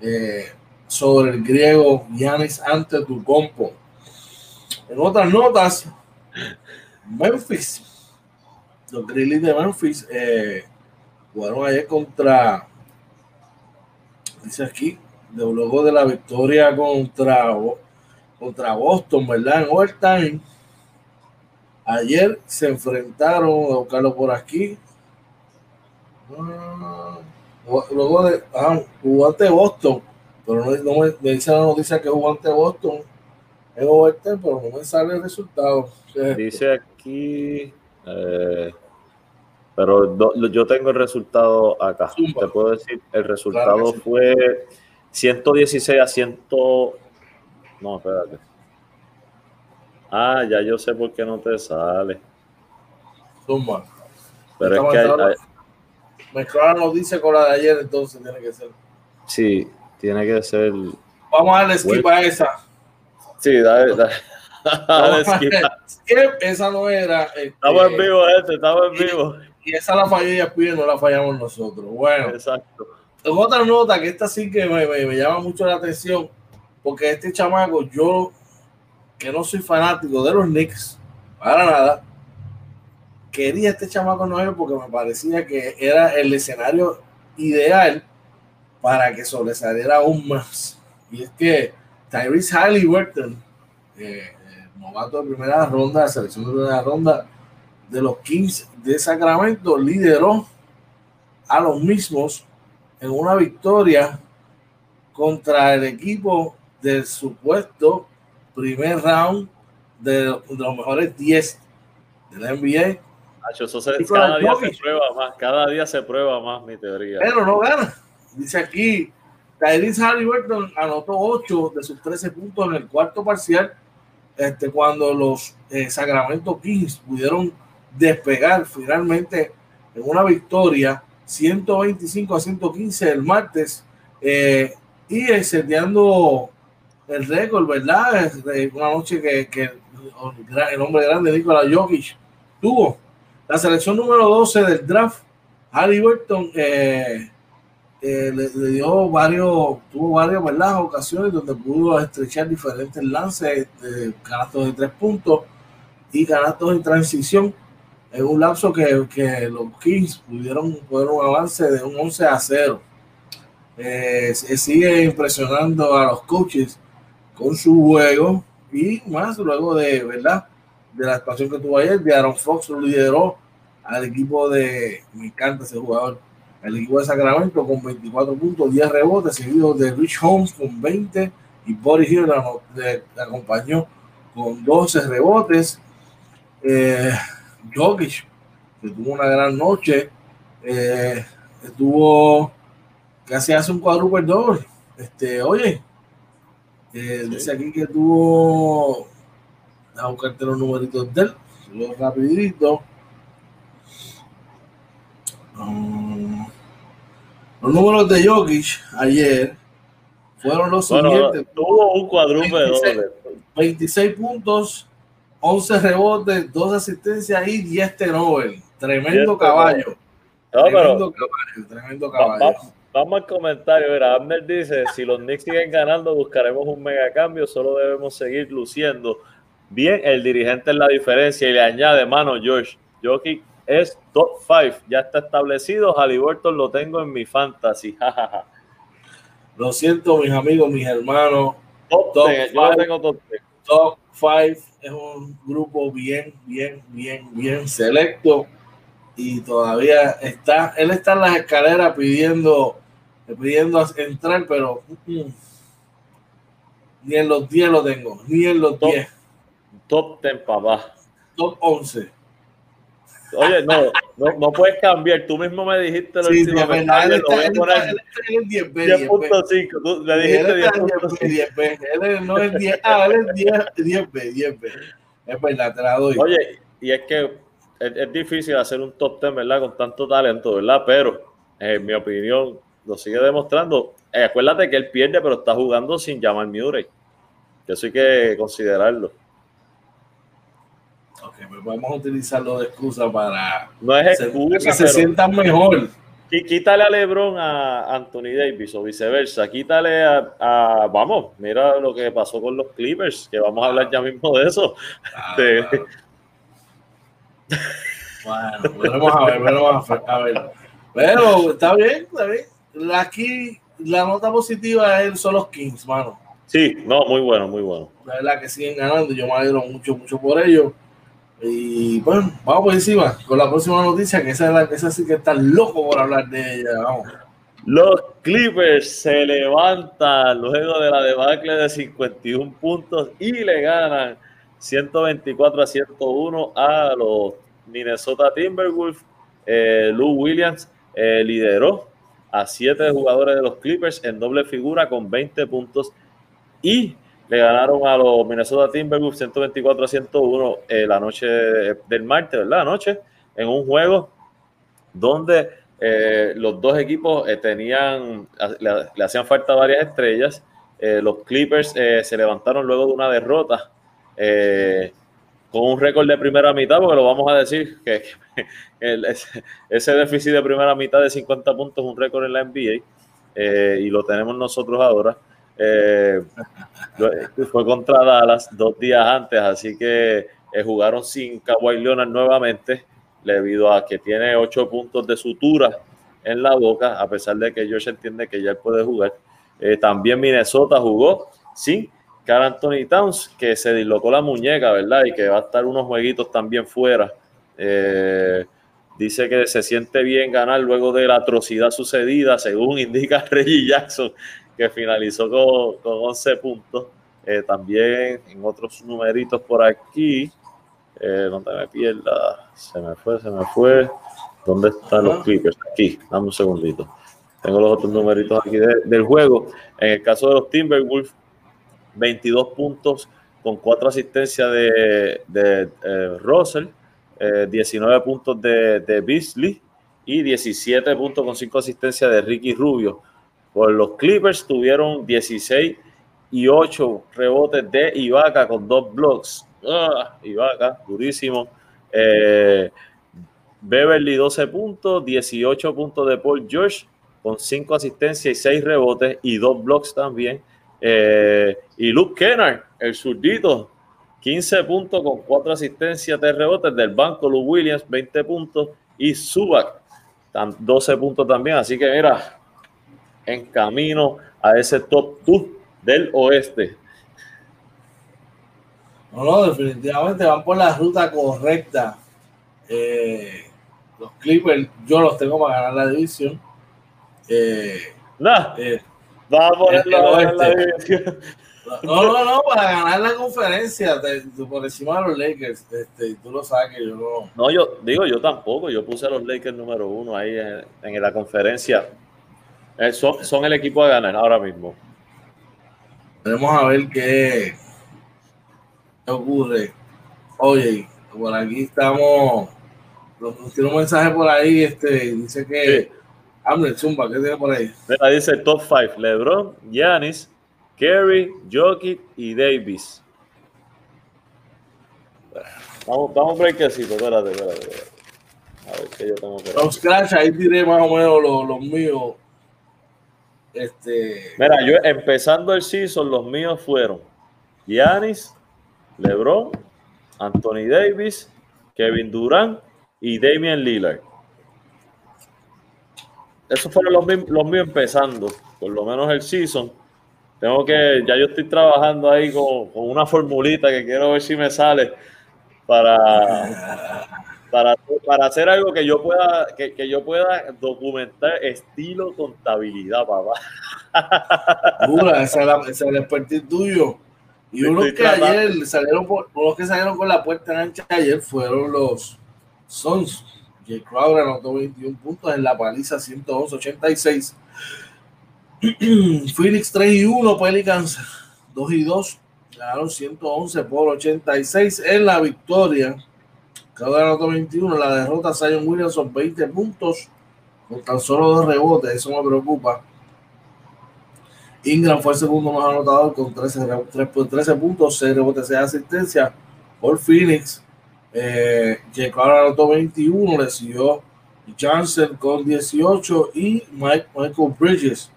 eh, sobre el griego Yanis ante tu compo. En otras notas, Memphis, los Grizzlies de Memphis eh, jugaron ayer contra, dice aquí, luego de la victoria contra, contra Boston, ¿verdad? En overtime. Ayer se enfrentaron, a buscarlo por aquí, Ah, luego de, ah, jugó ante Boston, pero no, me, dice la noticia que jugó ante Boston en overtime, pero no me sale el resultado. Dice aquí, eh, pero yo tengo el resultado acá. Te puedo decir, el resultado fue 116 a 100. No, espérate. Ah, ya yo sé por qué no te sale. Zumba. Pero es que hay, Mezclar nos dice con la de ayer, entonces tiene que ser. Sí, tiene que ser. Vamos a darle skip a esa. Sí, dale, dale. dale skip. skip. Esa no era. Este, estamos en vivo, este, estamos en vivo. Y, esa la falló ella pide, no la fallamos nosotros. Bueno. Exacto. Otra nota que esta sí que me, me, llama mucho la atención, porque este chamaco, yo que no soy fanático de los Knicks, para nada, quería este chamaco nuevo porque me parecía que era el escenario ideal para que sobresaliera aún más. Y es que Tyrese Halliburton, eh, novato de primera ronda, selección de primera ronda de los Kings de Sacramento, lideró a los mismos en una victoria contra el equipo del supuesto primer round de, de los mejores 10 de la NBA cada día se prueba más, cada día se prueba más mi teoría. Pero no gana. Dice aquí, Tyrese Halliburton anotó 8 de sus 13 puntos en el cuarto parcial, este, cuando los eh, Sacramento Kings pudieron despegar finalmente en una victoria 125 a 115 el martes eh, y extendiendo el récord, ¿verdad? Una noche que, el hombre grande Nikola Jokic tuvo la selección número 12 del draft, Halliburton, eh, eh, le, dio varios, tuvo varias ¿verdad? ocasiones donde pudo estrechar diferentes lances de de tres puntos y canastos en transición en un lapso que, los Kings pudieron poner un avance de un 11 a 0. Eh, sigue impresionando a los coaches con su juego y más luego de, ¿verdad? De la expansión que tuvo ayer, de Aaron Fox lo lideró al equipo de, me encanta ese jugador, el equipo de Sacramento con 24 puntos, 10 rebotes, seguido de Rich Holmes con 20 y Boris Hill le acompañó con 12 rebotes. Eh, Jokic, que tuvo una gran noche, eh, estuvo casi hace un cuadruple doble. Este, oye, eh, dice aquí que tuvo, a buscarte los numeritos de él, rapidito. Um, los números de Jokic ayer fueron los siguientes. Tuvo un cuadruple 26, doble. 26 puntos, 11 rebotes, 2 asistencias y 10 turnovers. Tremendo caballo. No, tremendo caballo, tremendo caballo. vamos al comentario. Mira, Abner dice: si los Knicks siguen ganando, buscaremos un mega cambio. Solo debemos seguir luciendo. Bien, el dirigente es la diferencia y le añade, mano, George. Jokic es top 5, ya está establecido. Halliburton lo tengo en mi fantasy. lo siento, mis amigos, mis hermanos. Top, top yo tengo top 5 es un grupo bien, bien, bien, bien selecto y todavía está, él está en las escaleras pidiendo, pidiendo entrar, pero mm, ni en los 10 lo tengo, ni en los 10. Top 10, papá. Top 11. Oye, no, no, no, puedes cambiar. Tú mismo me dijiste lo sí, último. Está, él 10B. Tú le dijiste 10B. Él no es 10. Ah, él es 10, 10B, 10B. Es verdad, te la doy. Oye, y es que es, es, difícil hacer un top 10, ¿verdad? Con tanto talento, ¿verdad? Pero, en mi opinión, lo sigue demostrando. Eh, acuérdate que él pierde, pero está jugando sin llamar Murray. Eso hay que considerarlo. Pues vamos a utilizarlo de excusa para no es excusa, que se sientan mejor. Y quítale a LeBron a Anthony Davis o viceversa. Quítale a, a, Vamos, mira lo que pasó con los Clippers, que vamos a hablar ya mismo de eso. Ah, de, Bueno, veremos a ver, veremos a ver. Pero está bien, está bien. Aquí la nota positiva son los Kings, mano. Sí, no, muy bueno, muy bueno. La verdad que siguen ganando, yo me alegro mucho, mucho por ellos. Y bueno, vamos por encima con la próxima noticia, que esa, es la, esa sí que está loco por hablar de ella. Vamos. Los Clippers se levantan luego de la debacle de 51 puntos y le ganan 124 a 101 a los Minnesota Timberwolves. Eh, Lou Williams eh, lideró a siete jugadores de los Clippers en doble figura con 20 puntos y le ganaron a los Minnesota Timberwolves 124 a 101 eh, la noche del martes, ¿verdad? Anoche, en un juego donde eh, los dos equipos eh, tenían, le, hacían falta varias estrellas. los Clippers se levantaron luego de una derrota con un récord de primera mitad, porque lo vamos a decir, que, ese, déficit de primera mitad de 50 puntos es un récord en la NBA y lo tenemos nosotros ahora. Eh, fue contra Dallas dos días antes, así que eh, jugaron sin Kawhi Leonard nuevamente, debido a que tiene ocho puntos de sutura en la boca, a pesar de que George entiende que ya puede jugar. Eh, también Minnesota jugó sin Carl Anthony Towns, que se dislocó la muñeca, ¿verdad? Y que va a estar unos jueguitos también fuera. dice que se siente bien ganar luego de la atrocidad sucedida, según indica Reggie Jackson, que finalizó con, con 11 puntos. Eh, también en otros numeritos por aquí, eh, donde me pierda, se me fue, se me fue. ¿Dónde están los Clippers? Aquí, dame un segundito. Tengo los otros numeritos aquí del juego. En el caso de los Timberwolves, 22 puntos con 4 asistencias de, de eh, Russell, 19 puntos de, de Beasley y 17 puntos con 5 asistencias de Ricky Rubio. Por los Clippers tuvieron 16 y 8 rebotes de Ibaka con dos blocks. Ah, Ibaka, durísimo. Eh, Beverly 12 puntos, 18 puntos de Paul George con 5 asistencias y 6 rebotes y 2 blocks también. Eh, y Luke Kennard, el zurdito, 15 puntos con 4 asistencias de rebotes del banco. Luke Williams, 20 puntos. Y Subac, 12 puntos también. Así que mira, en camino a ese top 2 del oeste. No, no, definitivamente van por la ruta correcta. Eh, los Clippers, yo los tengo para ganar la división. Eh, nah, eh, va a ponerlo en la división. No, no, no, para ganar la conferencia por encima de los Lakers. Este, tú lo sabes que yo no. No, yo digo, yo tampoco. Yo puse a los Lakers número uno ahí en, la conferencia. Eh, son, son, el equipo a ganar ahora mismo. Vamos a ver qué, ocurre. Oye, por aquí estamos. Tiene un mensaje por ahí. Este, dice que. Sí. Zumba, ¿qué tiene por ahí? Mira, dice top 5: LeBron, Giannis, Kerry, Jokic y Davis. Vamos, vamos a breakcito, espérate, espérate, espérate. A ver qué yo tengo que Los Crash, ahí diré más o menos los, los míos. Este. Mira, yo empezando el season, los míos fueron Giannis, LeBron, Anthony Davis, Kevin Durant y Damian Lillard. Esos fueron los, los míos empezando, por lo menos el season. Tengo que, ya yo estoy trabajando ahí con, una formulita que quiero ver si me sale para, para, para hacer algo que yo pueda, que, que yo pueda documentar estilo contabilidad, papá. Dura, esa es, el expertise tuyo. Y unos que ayer salieron por, unos que salieron con la puerta ancha ayer fueron los Sons. Jay Crowder anotó 21 puntos en la paliza 111-86 Phoenix 3 y 1, Pelicans 2 y 2. Ganaron 111 por 86 en la victoria. Cada anotó 21. La derrota, Zion Williamson 20 puntos con tan solo dos rebotes. Eso me preocupa. Ingram fue el segundo más anotador con 13, 13 puntos, 6 rebotes, 6 asistencias por Phoenix. Eh, anotó 21, le siguió Johnson con 18 y Mike, Michael Bridges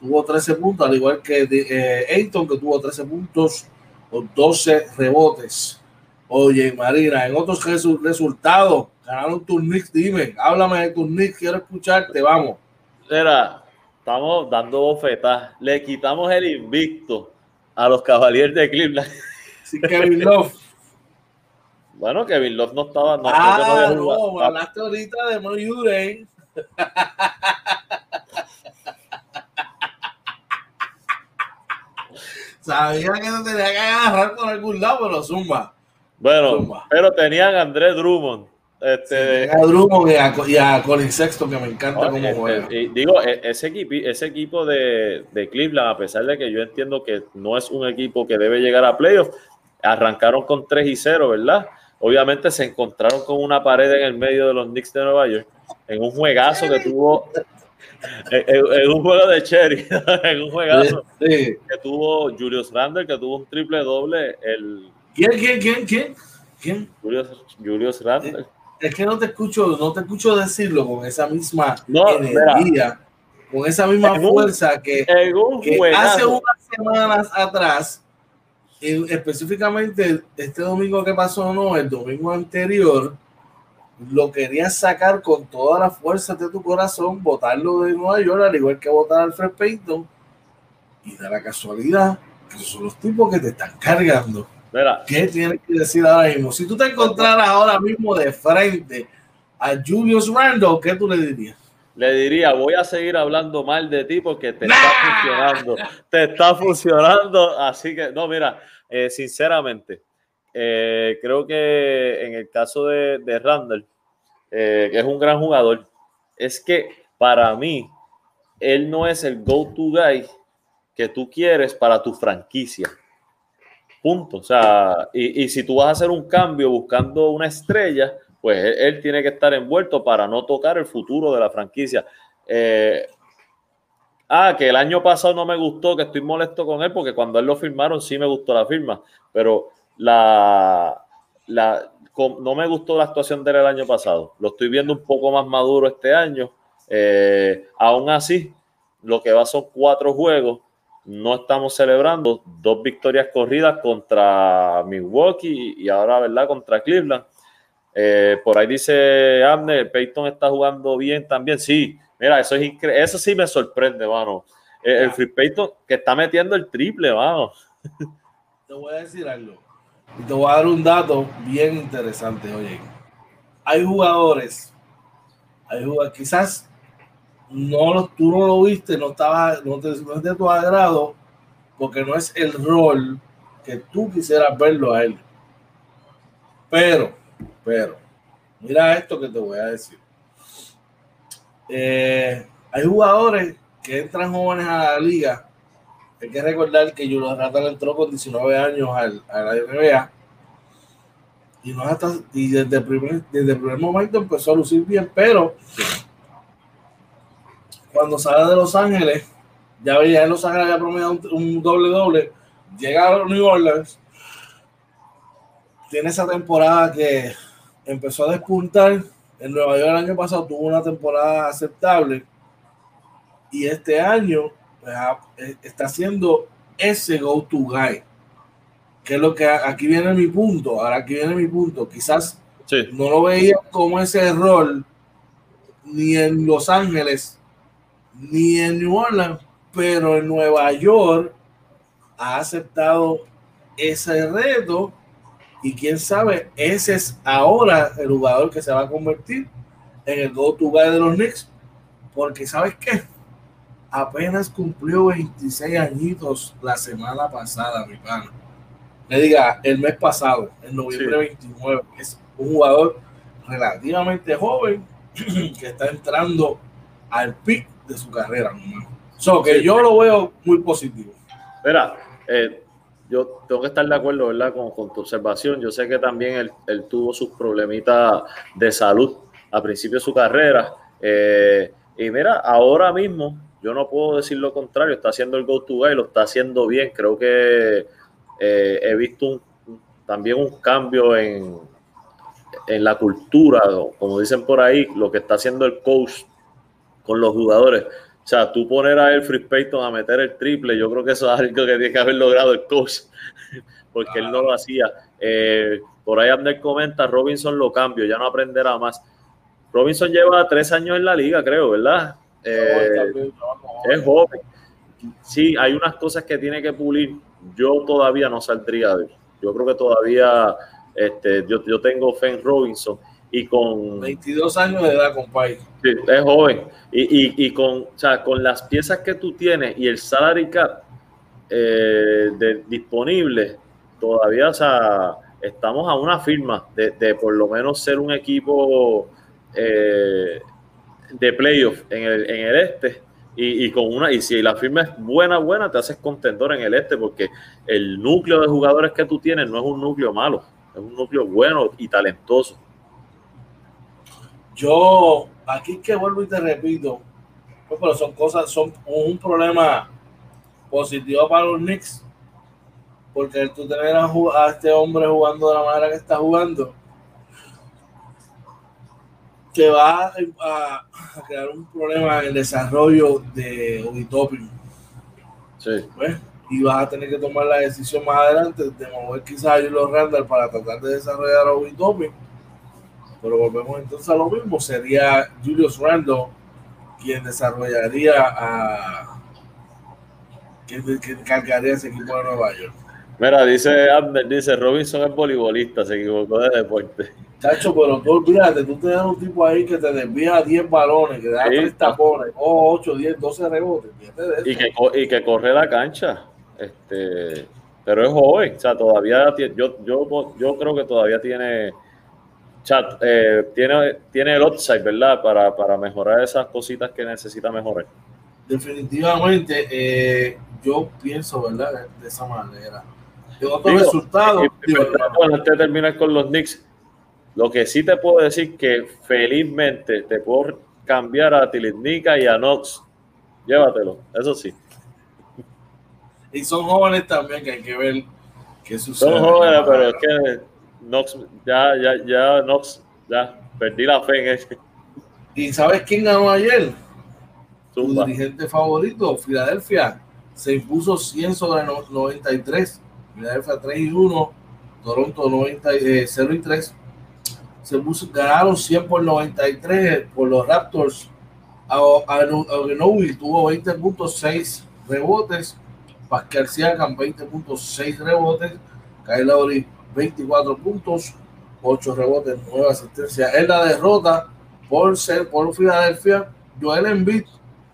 tuvo 13 puntos, al igual que eh, Ayton, que tuvo 13 puntos con 12 rebotes. Oye, Marina, en otros resultados, ganaron tus Knicks, dime, háblame de tus Knicks, quiero escucharte, vamos. Mira, estamos dando bofetas, le quitamos el invicto a los Cavaliers de Cleveland. Sí, Kevin Love. Bueno, Kevin Love no estaba. No, ah, no, no hablaste ahorita de Moyure. Sabía que no tenía que agarrar por algún lado, pero zumba. Bueno, pero tenían a Andrés Drummond. Este, a Drummond y a, Colin Sexton, que me encanta cómo este, juega. digo, e, ese equipo, ese equipo de, de, Cleveland, a pesar de que yo entiendo que no es un equipo que debe llegar a playoffs, arrancaron con 3 y 0, ¿verdad? Obviamente se encontraron con una pared en el medio de los Knicks de Nueva York, en un juegazo que tuvo en, un juego de Cherry, en un juegazo que tuvo Julius Randle, que tuvo un triple doble. El... ¿Quién, quién, quién, quién? ¿Quién? Julius, Julius Randle. Es que no te escucho, no te escucho decirlo con esa misma energía, con esa misma fuerza que, que hace unas semanas atrás, específicamente este domingo que pasó, no, el domingo anterior, lo querías sacar con todas las fuerzas de tu corazón, votarlo de Nueva York, al igual que votar al Fred Payton, y da la casualidad que esos son los tipos que te están cargando. ¿Qué tienes que decir ahora mismo? Si tú te encontraras ahora mismo de frente a Julius Randle, ¿qué tú le dirías? Le diría, voy a seguir hablando mal de ti porque te está funcionando. Te está funcionando. Así que, no, mira, eh, sinceramente, eh, creo que en el caso de, de Randall, eh, que es un gran jugador, es que para mí, él no es el go-to guy que tú quieres para tu franquicia. Punto. O sea, y, si tú vas a hacer un cambio buscando una estrella, pues él, tiene que estar envuelto para no tocar el futuro de la franquicia. Eh, ah, que el año pasado no me gustó, que estoy molesto con él, porque cuando él lo firmaron sí me gustó la firma, pero la, la, no me gustó la actuación de él el año pasado. Lo estoy viendo un poco más maduro este año. Eh, aún así, lo que va son cuatro juegos. No estamos celebrando dos victorias corridas contra Milwaukee y ahora, ¿verdad?, contra Cleveland. Eh, por ahí dice Abner, Peyton está jugando bien también. Sí, mira, eso es increíble. Eso sí me sorprende, mano. Eh, el Free Peyton que está metiendo el triple, mano. Te voy a decir algo y te voy a dar un dato bien interesante, oye. Hay jugadores, hay jugadores, quizás no lo, tú no lo viste, no estaba, no, te, es de tu agrado, porque no es el rol que tú quisieras verlo a él. Pero, pero, mira esto que te voy a decir. Eh, hay jugadores que entran jóvenes a la liga. Hay que recordar que Julio Rata entró con 19 años al, a la NBA. Y, no hasta, y desde, el primer, desde el primer momento empezó a lucir bien, pero cuando sale de Los Ángeles, ya veía en Los Ángeles había promediado un, un doble doble, llega a New Orleans, tiene esa temporada que empezó a despuntar. En Nueva York el año pasado tuvo una temporada aceptable y este año pues, eh, está haciendo ese go-to guy. Que es lo que aquí viene mi punto. Ahora aquí viene mi punto. Quizás no lo veía como ese rol ni en Los Ángeles ni en New Orleans, pero en Nueva York ha aceptado ese reto y quién sabe, ese es ahora el jugador que se va a convertir en el go-to guy de los Knicks, porque ¿sabes qué? Apenas cumplió 26 añitos la semana pasada, mi pana. Le diga, el mes pasado, en noviembre 29, es un jugador relativamente joven que está entrando al pic de su carrera, So que yo lo veo muy positivo. Espera, eh, yo tengo que estar de acuerdo, ¿verdad? Con, con tu observación. Yo sé que también él, él, tuvo sus problemitas de salud a principio de su carrera. Eh, y mira, ahora mismo, yo no puedo decir lo contrario, está haciendo el go-to guy, lo está haciendo bien. Creo que eh, he visto un, también un cambio en, en la cultura, como dicen por ahí, lo que está haciendo el coach con los jugadores o sea, tú poner a Elfrid Payton a meter el triple, yo creo que eso es algo que tiene que haber logrado el coach, porque él no lo hacía. Eh, por ahí Abner comenta, Robinson lo cambio, ya no aprenderá más. Robinson lleva tres años en la liga, creo, ¿verdad? Eh, es joven. Sí, hay unas cosas que tiene que pulir. Yo todavía no saldría de él. Yo creo que todavía este, yo, yo tengo fe en Robinson y con 22 años de edad, compadre. Sí, es joven. Y, y, y, con, o sea, con las piezas que tú tienes y el salary cap eh, de, disponible, todavía o sea, estamos a una firma de, de por lo menos ser un equipo eh, de playoff en el, en el este. Y, y, con una, y si la firma es buena, buena, te haces contendor en el este, porque el núcleo de jugadores que tú tienes no es un núcleo malo, es un núcleo bueno y talentoso. Yo, aquí que vuelvo y te repito, pues, pero son cosas, son un problema positivo para los Knicks, porque tú tener a, a, este hombre jugando de la manera que está jugando, te va a, a crear un problema en el desarrollo de Omitopin. Sí. Pues, y vas a tener que tomar la decisión más adelante de mover quizás a Julio Randall para tratar de desarrollar a Omitopin pero volvemos entonces a lo mismo, sería Julius Randle quien desarrollaría a quien, quien cargaría ese equipo de Nueva York. Mira, dice Abner, dice Robinson es voleibolista, se equivocó de deporte. Chacho, pero tú olvídate, tú tienes un tipo ahí que te desvía 10 balones, que da sí, 3 tapones, 8, 10, 12 rebotes. Y que, y que corre la cancha. Este, pero es joven, o sea, todavía yo, yo, yo creo que todavía tiene chat, eh, tiene, tiene el upside, ¿verdad? Para, para, mejorar esas cositas que necesita mejorar. Definitivamente, eh, yo pienso, ¿verdad? De esa manera. De otro digo, resultado. Eh, digo, antes de terminar con los Knicks, lo que sí te puedo decir que felizmente te puedo cambiar a Tilitnica y a Knox. Llévatelo, eso sí. Y son jóvenes también que hay que ver qué sucede. Son jóvenes, pero es que Knox, ya, ya, ya, Knox, ya, perdí la fe en ese. ¿Y sabes quién ganó ayer? Tu dirigente favorito, Filadelfia, se impuso 100 sobre 93. Filadelfia 3 y 1, Toronto 90, eh, 0 y 3. Se puso, ganaron 100 por 93 por los Raptors. Agenowski tuvo 20.6 rebotes. Pascal Siakam 20.6 rebotes. Kyle Lowry 24 puntos, 8 rebotes, 9 asistencias. En la derrota por ser por Filadelfia, Joel Embiid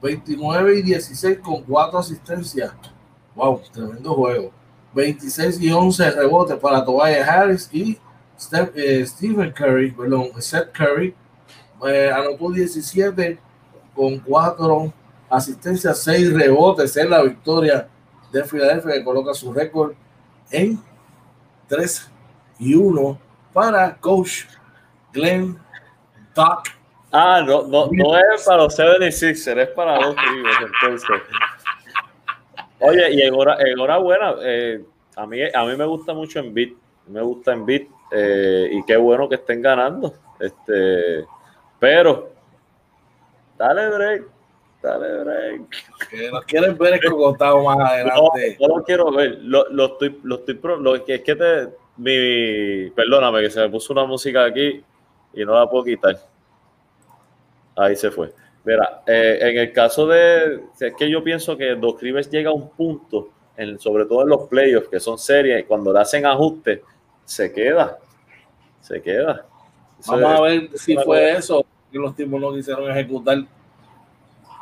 29 y 16 con 4 asistencias. Wow, tremendo juego. 26 y 11 rebotes para Tobias Harris y eh, Stephen Curry, perdón, Seth Curry eh, anotó 17 con 4 asistencias, 6 rebotes en la victoria de Filadelfia que coloca su récord en 3 y 1 para coach Glenn Doc. Ah, no, no, no es para los 76ers, es para los Rivers, entonces. Oye, y enhorabuena, eh, a, mí, a mí me gusta mucho en beat, me gusta en beat, eh, y qué bueno que estén ganando. Este, pero, dale break, dale break. Que nos quieren ver escogotado más adelante. No, no lo quiero ver, lo, lo estoy, lo estoy, lo que es que te, mi, perdóname que se me puso una música aquí y no la puedo quitar. Ahí se fue. Mira, eh, en el caso de, es que yo pienso que Dos Rivers llega a un punto, en, sobre todo en los playoffs, que son series, cuando le hacen ajustes, se queda, se queda. Vamos a ver si fue eso que los tipos no quisieron ejecutar.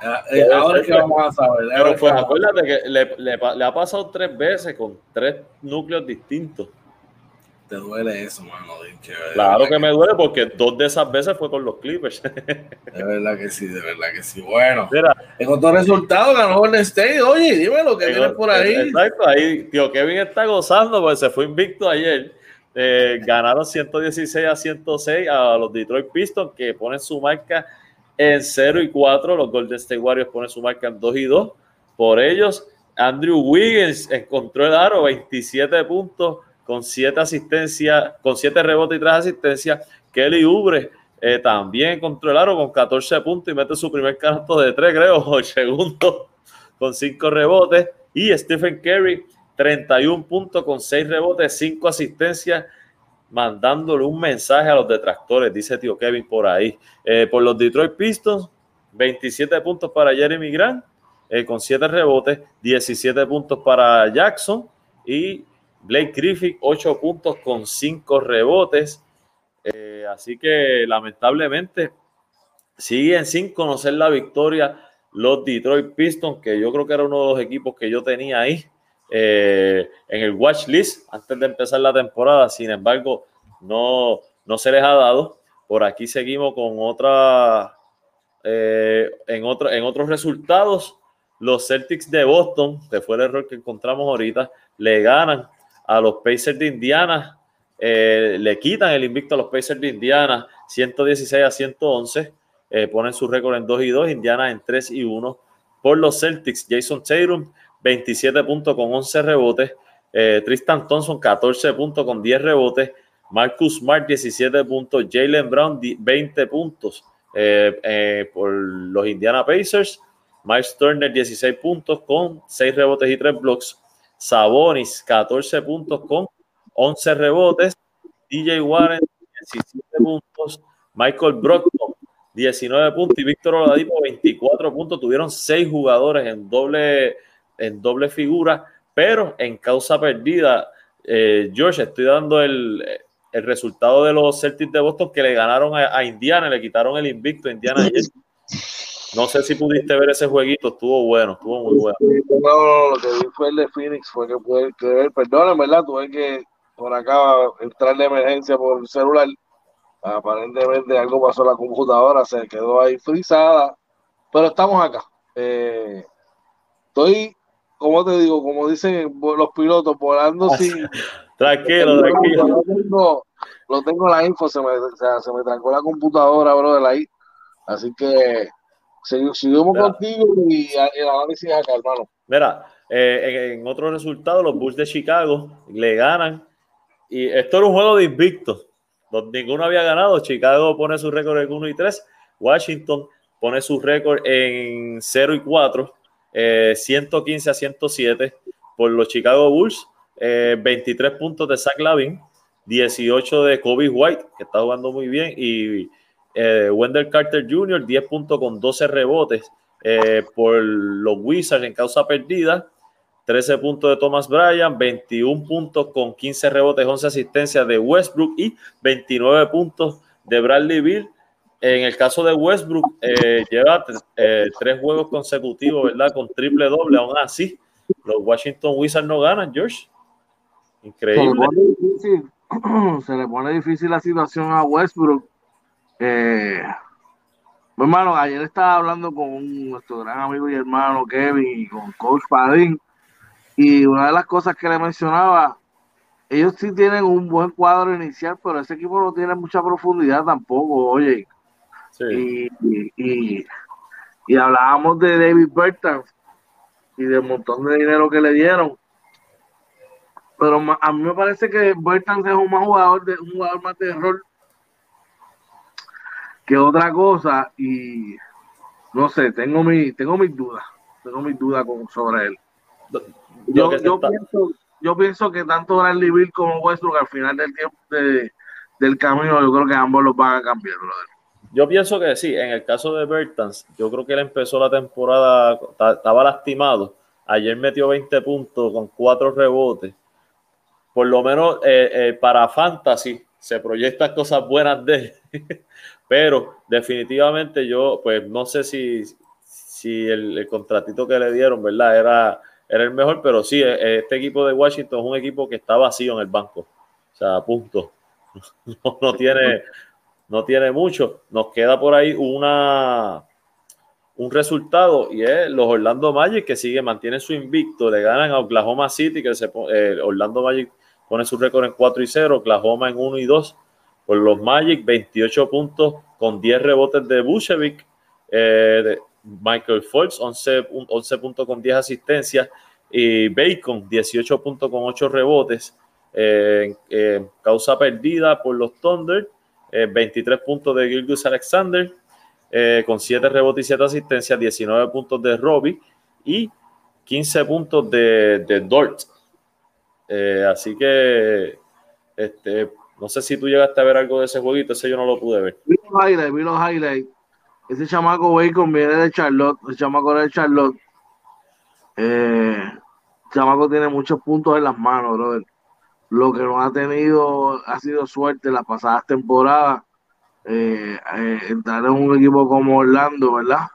Eh, eh, ahora es que vamos a saber. Pero pues acuérdate que le, le ha pasado tres veces con tres núcleos distintos te duele eso, mano. claro que me duele porque dos de esas veces fue con los Clippers. de verdad que sí, de verdad que sí. Bueno, Mira, en otro resultado ganó Golden State. Oye, dime lo que tienes por ahí. Exacto, ahí, tío Kevin está gozando porque se fue invicto ayer. Eh, ganaron 116 a 106 a los Detroit Pistons que ponen su marca en 0 y 4. Los Golden State Warriors ponen su marca en 2 y 2. Por ellos, Andrew Wiggins encontró el aro, 27 puntos con siete asistencias, con siete rebotes y tres asistencias. Kelly Ubre eh, también controlaron con 14 puntos y mete su primer canasto de tres, creo, o el segundo con cinco rebotes. Y Stephen Curry, 31 puntos con seis rebotes, cinco asistencias, mandándole un mensaje a los detractores, dice tío Kevin por ahí. Eh, por los Detroit Pistons, 27 puntos para Jeremy Grant, eh, con siete rebotes, 17 puntos para Jackson y Blake Griffith, 8 puntos con 5 rebotes. Eh, así que lamentablemente siguen sin conocer la victoria los Detroit Pistons, que yo creo que era uno de los equipos que yo tenía ahí eh, en el watch list antes de empezar la temporada. Sin embargo, no, no se les ha dado. Por aquí seguimos con otra, eh, en, otro, en otros resultados. Los Celtics de Boston, que fue el error que encontramos ahorita, le ganan a los Pacers de Indiana. Eh, le quitan el invicto a los Pacers de Indiana, 116 a 111. Eh, ponen su récord en 2 y 2, Indiana en 3 y 1. Por los Celtics, Jason Tatum, 27 puntos con 11 rebotes. Eh, Tristan Thompson, 14 puntos con 10 rebotes. Marcus Smart, 17 puntos. Jalen Brown, 20 puntos por los Indiana Pacers. Miles Turner, 16 puntos con 6 rebotes y 3 blocks. Sabonis, 14 puntos con 11 rebotes. DJ Warren, 17 puntos. Michael Brockton, 19 puntos. Y Víctor Oladipo, 24 puntos. Tuvieron 6 jugadores en doble, en doble figura, pero en causa perdida. Eh, George, estoy dando el, el, resultado de los Celtics de Boston que le ganaron a, a Indiana, le quitaron el invicto a Indiana. No sé si pudiste ver ese jueguito, estuvo bueno, estuvo muy bueno. No, lo que vi fue el de Phoenix, fue que pude ver, perdón, verdad, tuve que por acá entrar de emergencia por el celular. Aparentemente algo pasó en la computadora, se quedó ahí frisada, pero estamos acá. Eh, estoy, como te digo, como dicen los pilotos, volando sin. tranquilo, tranquilo. Lo tengo, la info, se me, se me trancó la computadora, bro, de la ahí. Así que Seguimos contigo y el análisis acá, hermano. Mira, eh, en, otro resultado, los Bulls de Chicago le ganan. Y esto era un juego de invicto. Donde ninguno había ganado. Chicago pone su récord en 1 y 3. Washington pone su récord en 0 y 4. 115 eh, a 107 por los Chicago Bulls. 23 eh, puntos de Zach Lavin. 18 de Kobe White, que está jugando muy bien. Y eh, Wendell Carter Jr., 10 puntos con 12 rebotes eh, por los Wizards en causa perdida. 13 puntos de Thomas Bryan, 21 puntos con 15 rebotes, 11 asistencias de Westbrook y 29 puntos de Bradley Bill. En el caso de Westbrook, eh, lleva tres juegos consecutivos, ¿verdad? Con triple doble, aún así. los Washington Wizards no ganan, George. Increíble. Se le pone difícil, la situación a Westbrook. Eh, hermano, ayer estaba hablando con nuestro gran amigo y hermano Kevin y con Coach Padín. Y una de las cosas que le mencionaba, ellos sí tienen un buen cuadro inicial, pero ese equipo no tiene mucha profundidad tampoco, oye. Y, y, y, hablábamos de David Bertans y del montón de dinero que le dieron. Pero a mí me parece que Bertans es un más jugador de un jugador más de rol que otra cosa y no sé, tengo mi tengo mis dudas, tengo mis dudas con, sobre él. Yo, yo, pienso, yo pienso que tanto Bradley Bill como Westbrook al final del tiempo del camino, yo creo que ambos los van a cambiar, Yo pienso que sí, en el caso de Bertans, yo creo que él empezó la temporada, estaba lastimado. Ayer metió 20 puntos con 4 rebotes. Por lo menos eh, eh, para Fantasy se proyectan cosas buenas de él. Pero definitivamente yo, pues no sé si, si el, contratito que le dieron, ¿verdad? Era era el mejor, pero sí, e, este equipo de Washington es un equipo que está vacío en el banco. O sea, punto. No, tiene, no tiene mucho. Nos queda por ahí una, un resultado y es los Orlando Magic que sigue, mantienen su invicto, le ganan a Oklahoma City, que se, eh, Orlando Magic pone su récord en 4 y 0, Oklahoma en 1 y 2. Por los Magic, 28 puntos con 10 rebotes de Bushevik. Eh, Michael Forbes, 11, 11 puntos con 10 asistencias, y Bacon, 18 puntos con 8 rebotes, eh, eh, causa perdida por los Thunder, 23 eh, puntos de Gilgus Alexander, con 7 rebotes y 7 asistencias, 19 puntos de Robbie y 15 puntos de, de Dort. así que, este, no sé si tú llegaste a ver algo de ese jueguito, ese yo no lo pude ver. Vi los highlights, vi los highlights ese chamaco Bacon viene de Charlotte, el chamaco de Charlotte. Eh, el chamaco tiene muchos puntos en las manos, brother. Lo que no ha tenido ha sido suerte las pasadas temporadas. Eh, eh, entrar en un equipo como Orlando, ¿verdad?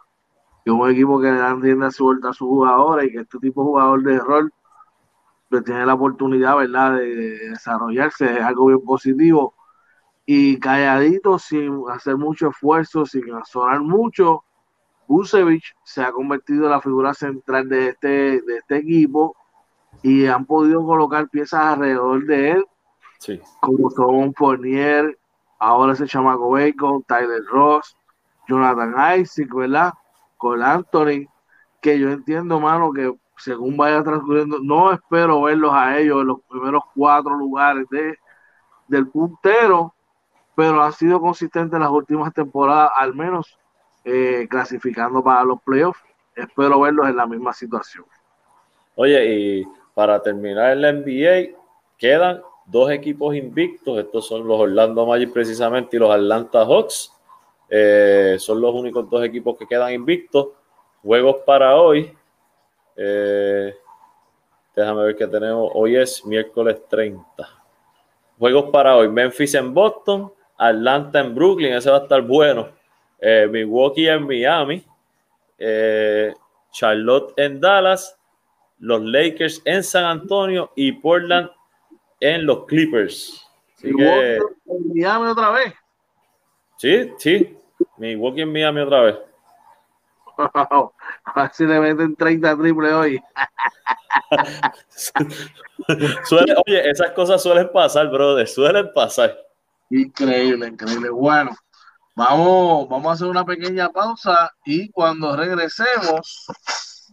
Que es un equipo que le dan rienda suelta a sus jugadores y que este tipo de jugador de rol pues, tiene la oportunidad, ¿verdad?, de desarrollarse, es algo bien positivo y calladito, sin hacer mucho esfuerzo, sin sonar mucho, Busevich se ha convertido en la figura central de este, de este equipo y han podido colocar piezas alrededor de él, como son Fournier, ahora ese chamaco Bacon, Tyler Ross, Jonathan Isaac, ¿verdad? Con Anthony, que yo entiendo, mano, que según vaya transcurriendo, no espero verlos a ellos en los primeros cuatro lugares de, del puntero, pero ha sido consistente en las últimas temporadas, al menos eh, clasificando para los playoffs. Espero verlos en la misma situación. Oye, y para terminar en la NBA, quedan dos equipos invictos. Estos son los Orlando Magic precisamente y los Atlanta Hawks. Eh, son los únicos dos equipos que quedan invictos. Juegos para hoy. Eh, déjame ver qué tenemos. Hoy es miércoles 30. Juegos para hoy. Memphis en Boston. Atlanta en Brooklyn, ese va a estar bueno. Eh, Milwaukee en Miami, Charlotte en Dallas, los Lakers en San Antonio y Portland en los Clippers. Milwaukee en Miami otra vez. Sí, sí. Milwaukee en Miami otra vez. A ver si le meten 30 triples hoy. oye, esas cosas suelen pasar, brother. Suelen pasar. Increíble, increíble. Bueno, vamos, vamos a hacer una pequeña pausa y cuando regresemos,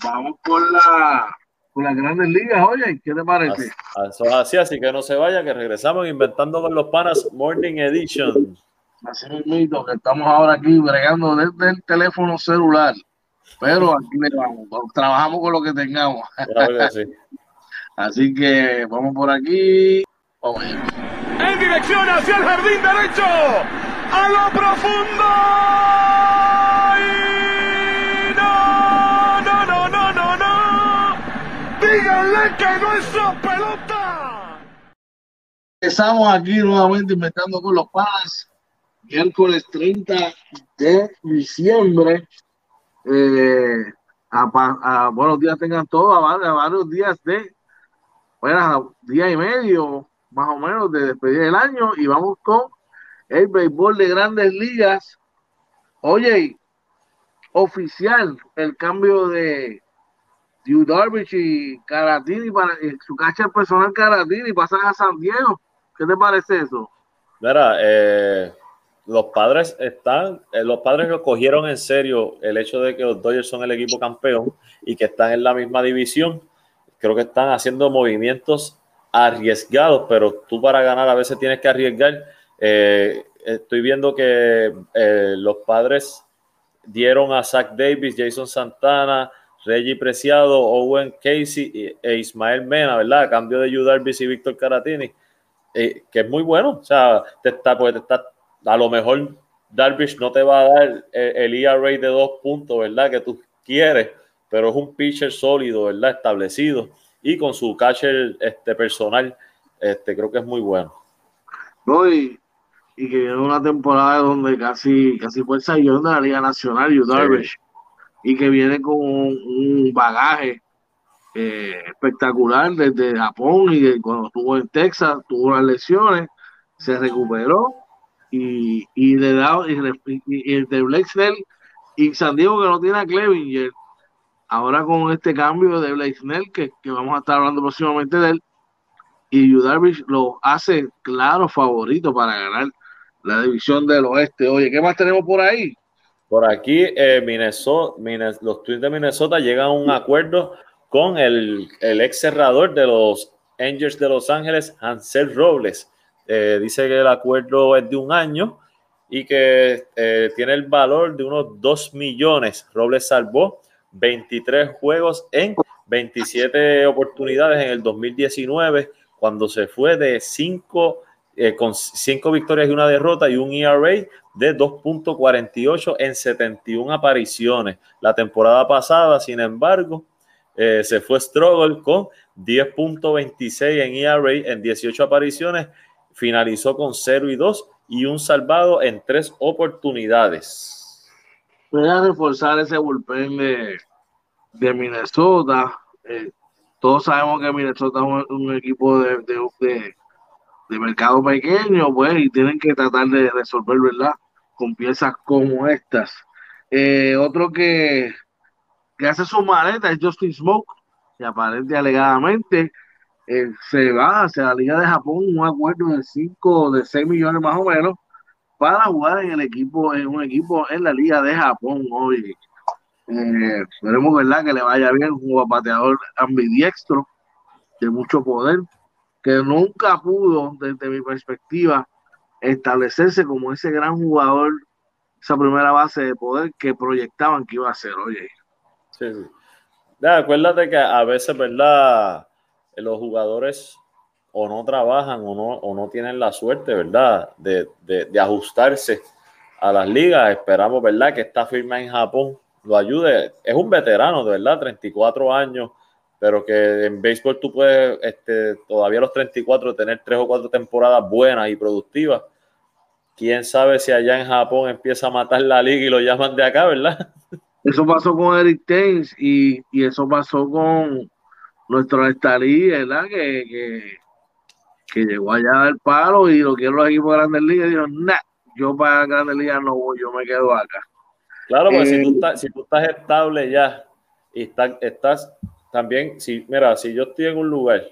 vamos por la por las grandes ligas, oye, ¿qué te parece? Así, así, así que no se vaya, que regresamos inventando con los panas Morning Edition. Así es mito, que estamos ahora aquí bregando desde el teléfono celular. Pero aquí le vamos, trabajamos con lo que tengamos. Así que vamos por aquí. Vamos en dirección hacia el jardín derecho, a lo profundo. Que no es pelota. Estamos aquí nuevamente inventando con los padres. Miércoles 30 de diciembre. Eh, a, buenos días tengan todos, a, varios días de, bueno, día y medio más o menos de despedir el año y vamos con el béisbol de grandes ligas. Oye, oficial el cambio de Yu Darvish y Caratini para su cacha personal Caratini pasan a San Diego. ¿Qué te parece eso? Mira, eh, los padres están, eh, los padres lo cogieron en serio el hecho de que los Dodgers son el equipo campeón y que están en la misma división. Creo que están haciendo movimientos arriesgados, pero tú para ganar a veces tienes que arriesgar. Eh, estoy viendo que los padres dieron a Zach Davis, Jason Santana, Reggie Preciado, Owen Casey e Ismael Mena, ¿verdad? A cambio de Yu y Víctor Caratini, que es muy bueno. O sea, te está, porque te está a lo mejor Darvish no te va a dar el, ERA de dos puntos, ¿verdad? Que tú quieres, pero es un pitcher sólido, ¿verdad? Establecido y con su catcher este, personal, este, creo que es muy bueno. No, y, que viene una temporada donde casi, casi fue el de la Liga Nacional, y Darvish, y que viene con un, bagaje eh, espectacular desde Japón y cuando estuvo en Texas, tuvo unas lesiones, se recuperó y, y de y, el de Blake Snell y San Diego que no tiene a Clevinger ahora con este cambio de Blake Snell que, vamos a estar hablando próximamente de él y Darvish lo hace claro favorito para ganar la división del oeste. Oye, ¿qué más tenemos por ahí? Por aquí, eh, Minnesota, los Twins de Minnesota llegan a un acuerdo con el, el ex cerrador de los Angels de Los Ángeles, Hansel Robles. Eh, dice que el acuerdo es de un año y que eh, tiene el valor de unos 2 millones. Robles salvó 23 juegos en 27 oportunidades en el 2019, cuando se fue de 5 eh, con 5 victorias y una derrota y un ERA de 2.48 en 71 apariciones. La temporada pasada, sin embargo, se fue struggle con 10.26 en ERA en 18 apariciones finalizó con 0 y 2 y un salvado en tres oportunidades. Voy a reforzar ese bullpen de, de Minnesota. Eh, todos sabemos que Minnesota es un, equipo de, de, de, mercado pequeño, pues, y tienen que tratar de resolver, ¿verdad? Con piezas como estas. Eh, otro que, que hace su maleta es Justin Smoke, que aparente alegadamente eh, se va hacia la Liga de Japón un acuerdo de 5, de 6 millones más o menos, para jugar en el equipo, en un equipo en la Liga de Japón hoy. Eh, verdad que le vaya bien, un bateador ambidiestro de mucho poder, que nunca pudo, desde mi perspectiva, establecerse como ese gran jugador, esa primera base de poder que proyectaban que iba a ser, oye. Sí, sí. acuérdate que a veces, ¿verdad? los jugadores o no trabajan o no, o no tienen la suerte, ¿verdad?, de, de, ajustarse a las ligas. Esperamos, ¿verdad?, que esta firma en Japón lo ayude. Es un veterano, de verdad, 34 años, pero que en béisbol tú puedes, este, todavía a los 34, tener tres o cuatro temporadas buenas y productivas. Quién sabe si allá en Japón empieza a matar la liga y lo llaman de acá, ¿verdad? Eso pasó con Eric Tains y, y eso pasó con, nuestro estalí, ¿verdad? Que, que, que, llegó allá del palo y lo quiero los equipos de Grandes Ligas y dijo, nah, yo para Grandes Ligas no voy, yo me quedo acá. Claro, porque si, tú eh, estás, si tú estás estable ya y estás también, si, mira, si yo estoy en un lugar,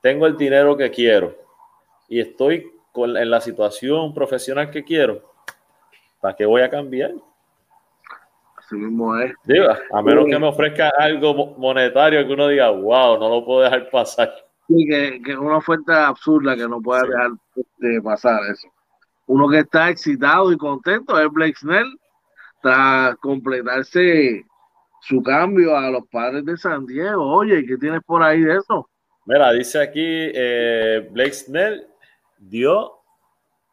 tengo el dinero que quiero y estoy con, en la situación profesional que quiero, ¿para qué voy a cambiar? mismo es. a menos que me ofrezca algo monetario que uno diga, wow, no lo puedo dejar pasar. Sí, que, es una oferta absurda que no puede dejar de pasar eso. Uno que está excitado y contento es Blake Snell tras completarse su cambio a los padres de San Diego. Oye, ¿qué tienes por ahí de eso? Mira, dice aquí eh, Blake Snell dio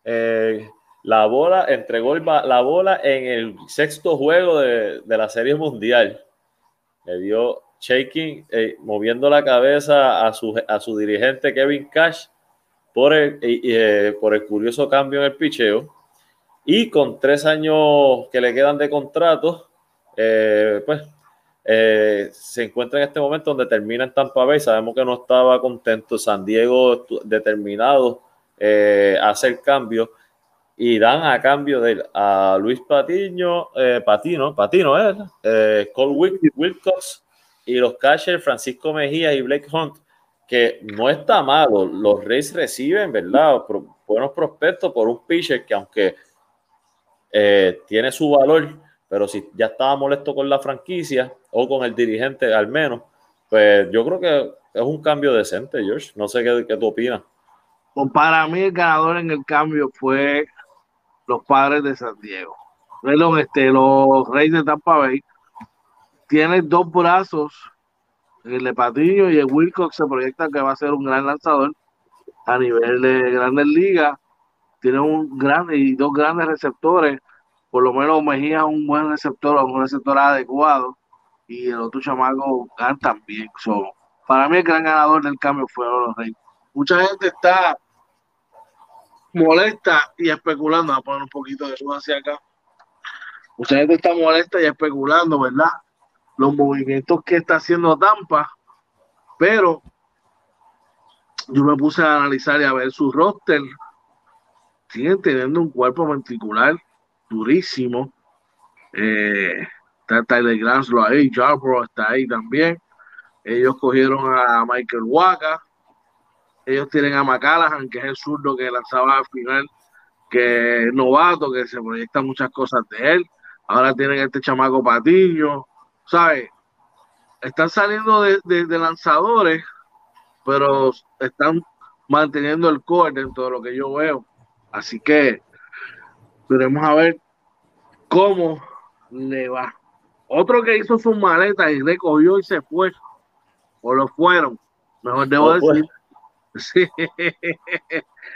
eh, la bola, entregó la bola en el sexto juego de, la Serie Mundial. Le dio shaking, eh, moviendo la cabeza a su, a su dirigente Kevin Cash por el, eh, por el curioso cambio en el picheo. Y con tres años que le quedan de contrato, pues se encuentra en este momento donde termina en Tampa Bay. Sabemos que no estaba contento. San Diego determinado eh, hacer cambio y dan a cambio de a Luis Patiño, eh, Patino, Patino, eh, Cole Wilcox y los catchers Francisco Mejía y Blake Hunt, que no está malo. Los Reyes reciben, ¿verdad? buenos prospectos por un pitcher que aunque tiene su valor, pero si ya estaba molesto con la franquicia o con el dirigente al menos, pues yo creo que es un cambio decente, George. No sé qué, qué tú opinas. Pues para mí el ganador en el cambio fue los padres de San Diego. Este, los Reyes de Tampa Bay tienen dos brazos, el de Patiño y el Wilcox se proyecta que va a ser un gran lanzador a nivel de grandes ligas. Tiene un gran y dos grandes receptores por lo menos Mejía un buen receptor, un receptor adecuado, y el otro chamaco gan también. para mí el gran ganador del cambio fue los Reyes. Mucha gente está molesta y especulando, a poner un poquito de luz hacia acá. Mucha gente está molesta y especulando, ¿verdad? Los movimientos que está haciendo Tampa, pero yo me puse a analizar y a ver su roster. Siguen teniendo un cuerpo ventricular durísimo. Eh, está Tyler Granslow ahí, Jarborough está ahí también. Ellos cogieron a Michael Waka. Ellos tienen a McCallaghan, que es el zurdo que lanzaba al final, que es novato, que se proyectan muchas cosas de él. Ahora tienen este chamaco Patiño, ¿sabes? Están saliendo de, de lanzadores, pero están manteniendo el core dentro de lo que yo veo. Así que veremos a ver cómo le va. Otro que hizo sus maletas y recogió y se fue, o lo fueron, mejor debo decir. Sí.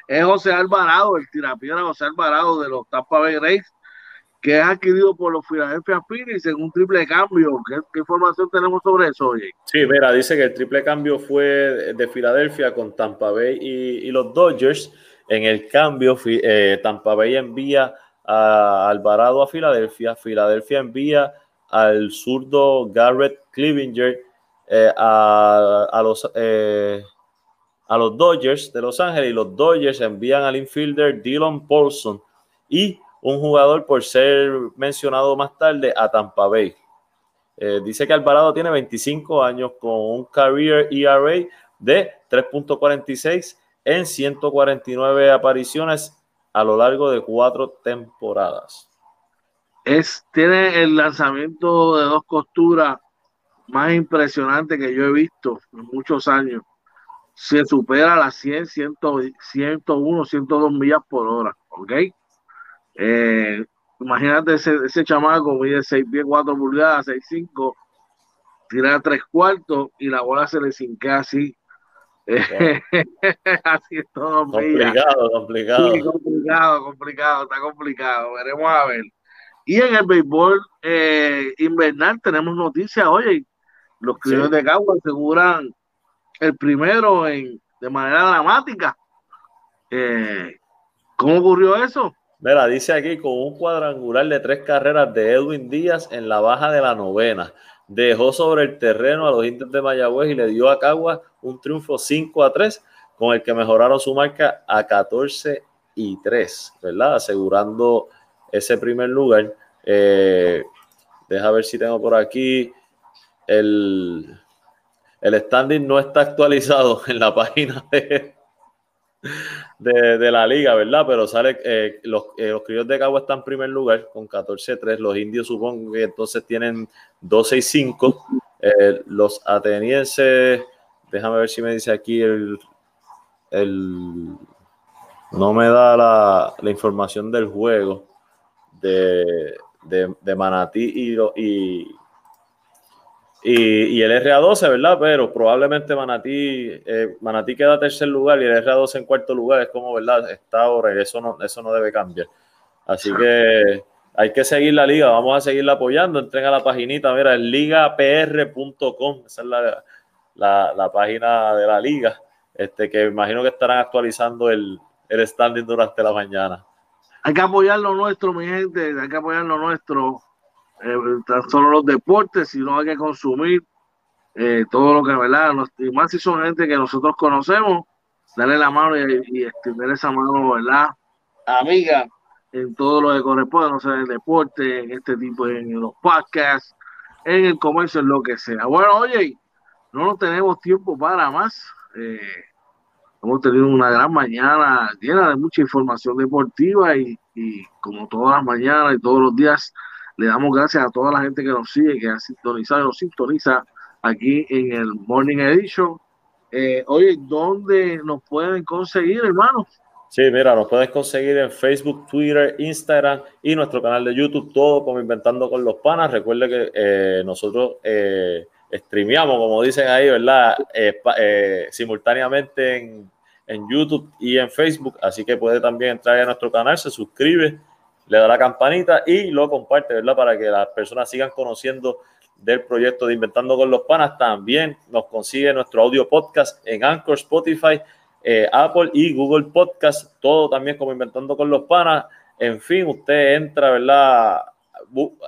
es José Alvarado, el tirapiedra José Alvarado de los Tampa Bay Rays, que es adquirido por los Philadelphia Phillies en un triple cambio. ¿Qué, información tenemos sobre eso, oye? Sí, mira, dice que el triple cambio fue de Filadelfia con Tampa Bay y, los Dodgers. En el cambio, eh, Tampa Bay envía a Alvarado a Filadelfia, Filadelfia envía al zurdo Garrett Clevinger eh, a, los, eh, a los Dodgers de Los Ángeles y los Dodgers envían al infielder Dylan Paulson y un jugador por ser mencionado más tarde a Tampa Bay. Eh, dice que Alvarado tiene 25 años con un career ERA de 3.46 en 149 apariciones a lo largo de cuatro temporadas. Es, tiene el lanzamiento de dos costuras más impresionante que yo he visto en muchos años. Se supera las 100, 100 101, 102 millas por hora. ¿Ok? Eh, imagínate ese, ese chamaco, mide 6 pies, 4 pulgadas, 6, 5, tira tres cuartos y la bola se le cinquea así Así es todo. Complicado, complicado. complicado, complicado, está complicado. Veremos a ver. Y en el béisbol eh, invernal tenemos noticias. Oye, los criollos de Cagua aseguran el primero en, de manera dramática. Eh, ¿Cómo ocurrió eso? Mira, dice aquí con un cuadrangular de tres carreras de Edwin Díaz en la baja de la novena dejó sobre el terreno a los indios de Mayagüez y le dio a Cagua un triunfo 5 a 3, con el que mejoraron su marca a 14 y 3, ¿verdad? Asegurando ese primer lugar. Eh, deja ver si tengo por aquí el, el standing no está actualizado en la página de, de, la liga, ¿verdad? Pero sale, eh, los, eh, los criollos de Cagua están en primer lugar con 14-3. Los indios supongo que entonces tienen 12-5. Eh, los atenienses, déjame ver si me dice aquí el. el no me da la, la información del juego de, de, Manatí y, y, y, el RA12, ¿verdad? Pero probablemente Manatí, eh, Manatí queda tercer lugar y el RA12 en cuarto lugar. Es como, ¿verdad? Está ahora y eso no, eso no debe cambiar. Así que hay que seguir la liga. Vamos a seguirla apoyando. Entren a la paginita, mira, es ligapr.com. Esa es la, la, página de la liga. Este, que imagino que estarán actualizando el, el standing durante la mañana. Hay que apoyar lo nuestro, mi gente. Hay que apoyar lo nuestro eh, tan solo los deportes, sino hay que consumir eh, todo lo que, ¿verdad? y más si son gente que nosotros conocemos, darle la mano y, y extender esa mano, ¿verdad? Amiga, en todo lo que corresponde, no sé, en el deporte, en este tipo, en los podcasts, en el comercio, en lo que sea. Bueno, oye, no nos tenemos tiempo para más. Eh, hemos tenido una gran mañana llena de mucha información deportiva y, y, como todas las mañanas y todos los días, le damos gracias a toda la gente que nos sigue, que ha sintonizado nos sintoniza aquí en el Morning Edition. Eh, oye, ¿dónde nos pueden conseguir, hermanos? Sí, mira, nos puedes conseguir en Facebook, Twitter, Instagram y nuestro canal de YouTube, todo como Inventando con los Panas. Recuerde que eh, nosotros eh, streameamos, como dicen ahí, ¿verdad? Eh, eh, simultáneamente en, en, YouTube y en Facebook, así que puede también entrar a nuestro canal, se suscribe, le da la campanita y lo comparte, ¿verdad? Para que las personas sigan conociendo del proyecto de Inventando con los Panas. También nos consigue nuestro audio podcast en Anchor, Spotify eh, Apple y Google Podcast, todo también como Inventando con los Panas. En fin, usted entra, ¿verdad?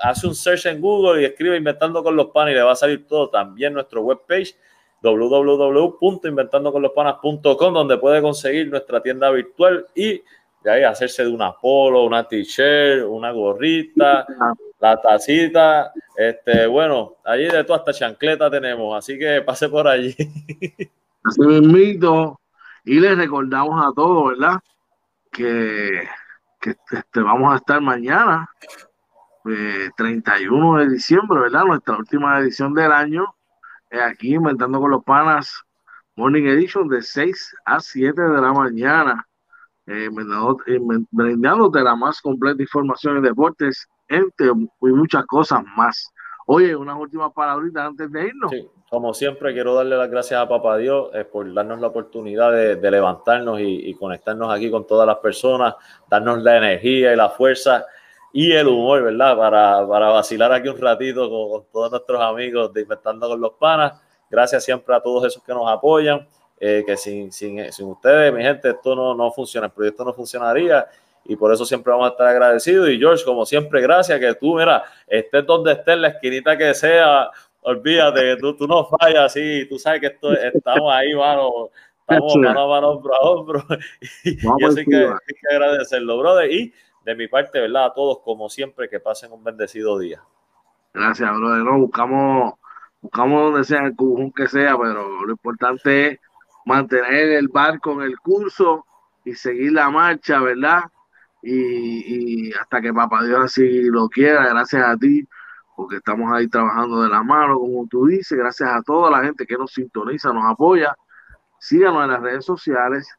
Hace un search en Google y escribe Inventando con los Panas y le va a salir todo. También nuestro webpage www.inventandoconlospanas.com donde puede conseguir nuestra tienda virtual y de ahí hacerse de una polo, una t-shirt, una gorrita, la tacita, este, bueno, allí de toda esta chancleta tenemos, así que pase por allí. Así mismo, y les recordamos a todos, ¿verdad? Que, que este, vamos a estar mañana, eh, 31 de diciembre, ¿verdad? Nuestra última edición del año, eh, aquí inventando con los panas, Morning Edition de 6 a 7 de la mañana, eh, brindándote la más completa información en deportes, entre y muchas cosas más. Oye, unas últimas palabritas antes de irnos. Sí como siempre, quiero darle las gracias a Papá Dios eh, por darnos la oportunidad de, de levantarnos y, y, conectarnos aquí con todas las personas, darnos la energía y la fuerza y el humor, ¿verdad? Para, para vacilar aquí un ratito con, con, todos nuestros amigos de Inventando con los Panas. Gracias siempre a todos esos que nos apoyan, eh, que sin, sin, sin, ustedes, mi gente, esto no, no funciona, el proyecto no funcionaría y por eso siempre vamos a estar agradecidos. Y George, como siempre, gracias que tú, mira, estés donde estés, la esquinita que sea, olvídate, tú, tú no fallas, sí, tú sabes que esto, estamos ahí, mano, estamos mano a mano, hombro a hombro, y, y eso hay que, hay que agradecerlo, brother, y de mi parte, ¿verdad? A todos, como siempre, que pasen un bendecido día. Gracias, brother, no, buscamos, buscamos donde sea, el cujón que sea, pero lo importante es mantener el barco en el curso y seguir la marcha, ¿verdad? Y, y hasta que Papá Dios así lo quiera, gracias a ti porque estamos ahí trabajando de la mano, como tú dices, gracias a toda la gente que nos sintoniza, nos apoya. Síganos en las redes sociales.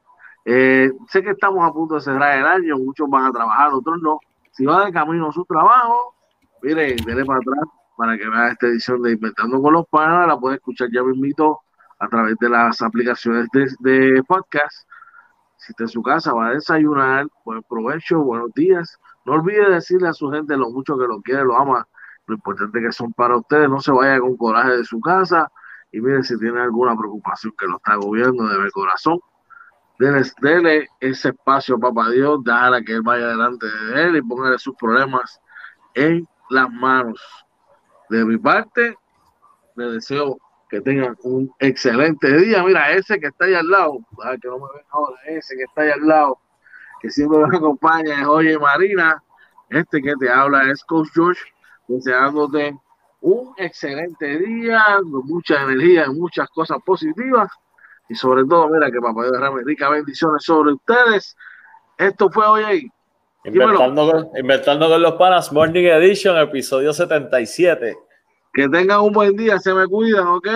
Eh, sé que estamos a punto de cerrar el año, muchos van a trabajar, otros no. Si va de camino su trabajo, mire, dele para atrás para que vea esta edición de Inventando con los Panas. La puede escuchar ya mismito a través de las aplicaciones de, podcast. Si está en su casa, va a desayunar, buen provecho, buenos días. No olvide decirle a su gente lo mucho que lo quiere, lo ama lo importante que son para ustedes, no se vaya con coraje de su casa y miren si tiene alguna preocupación que lo está gobierno de corazón, dele, dele ese espacio, papá Dios, déjala que él vaya delante de él y póngale sus problemas en las manos. De mi parte, le deseo que tengan un excelente día. Mira, ese que está ahí al lado, que no me ven ahora, ese que está ahí al lado, que siempre me acompaña es Oye Marina. Este que te habla es Coach George deseándote un excelente día, con mucha energía y muchas cosas positivas. Y sobre todo, mira que papá Dios derrame ricas bendiciones sobre ustedes. Esto fue hoy Inventando con, inventando con, los panas, Morning Edition, episodio 77. Que tengan un buen día, se me cuidan, ¿ok?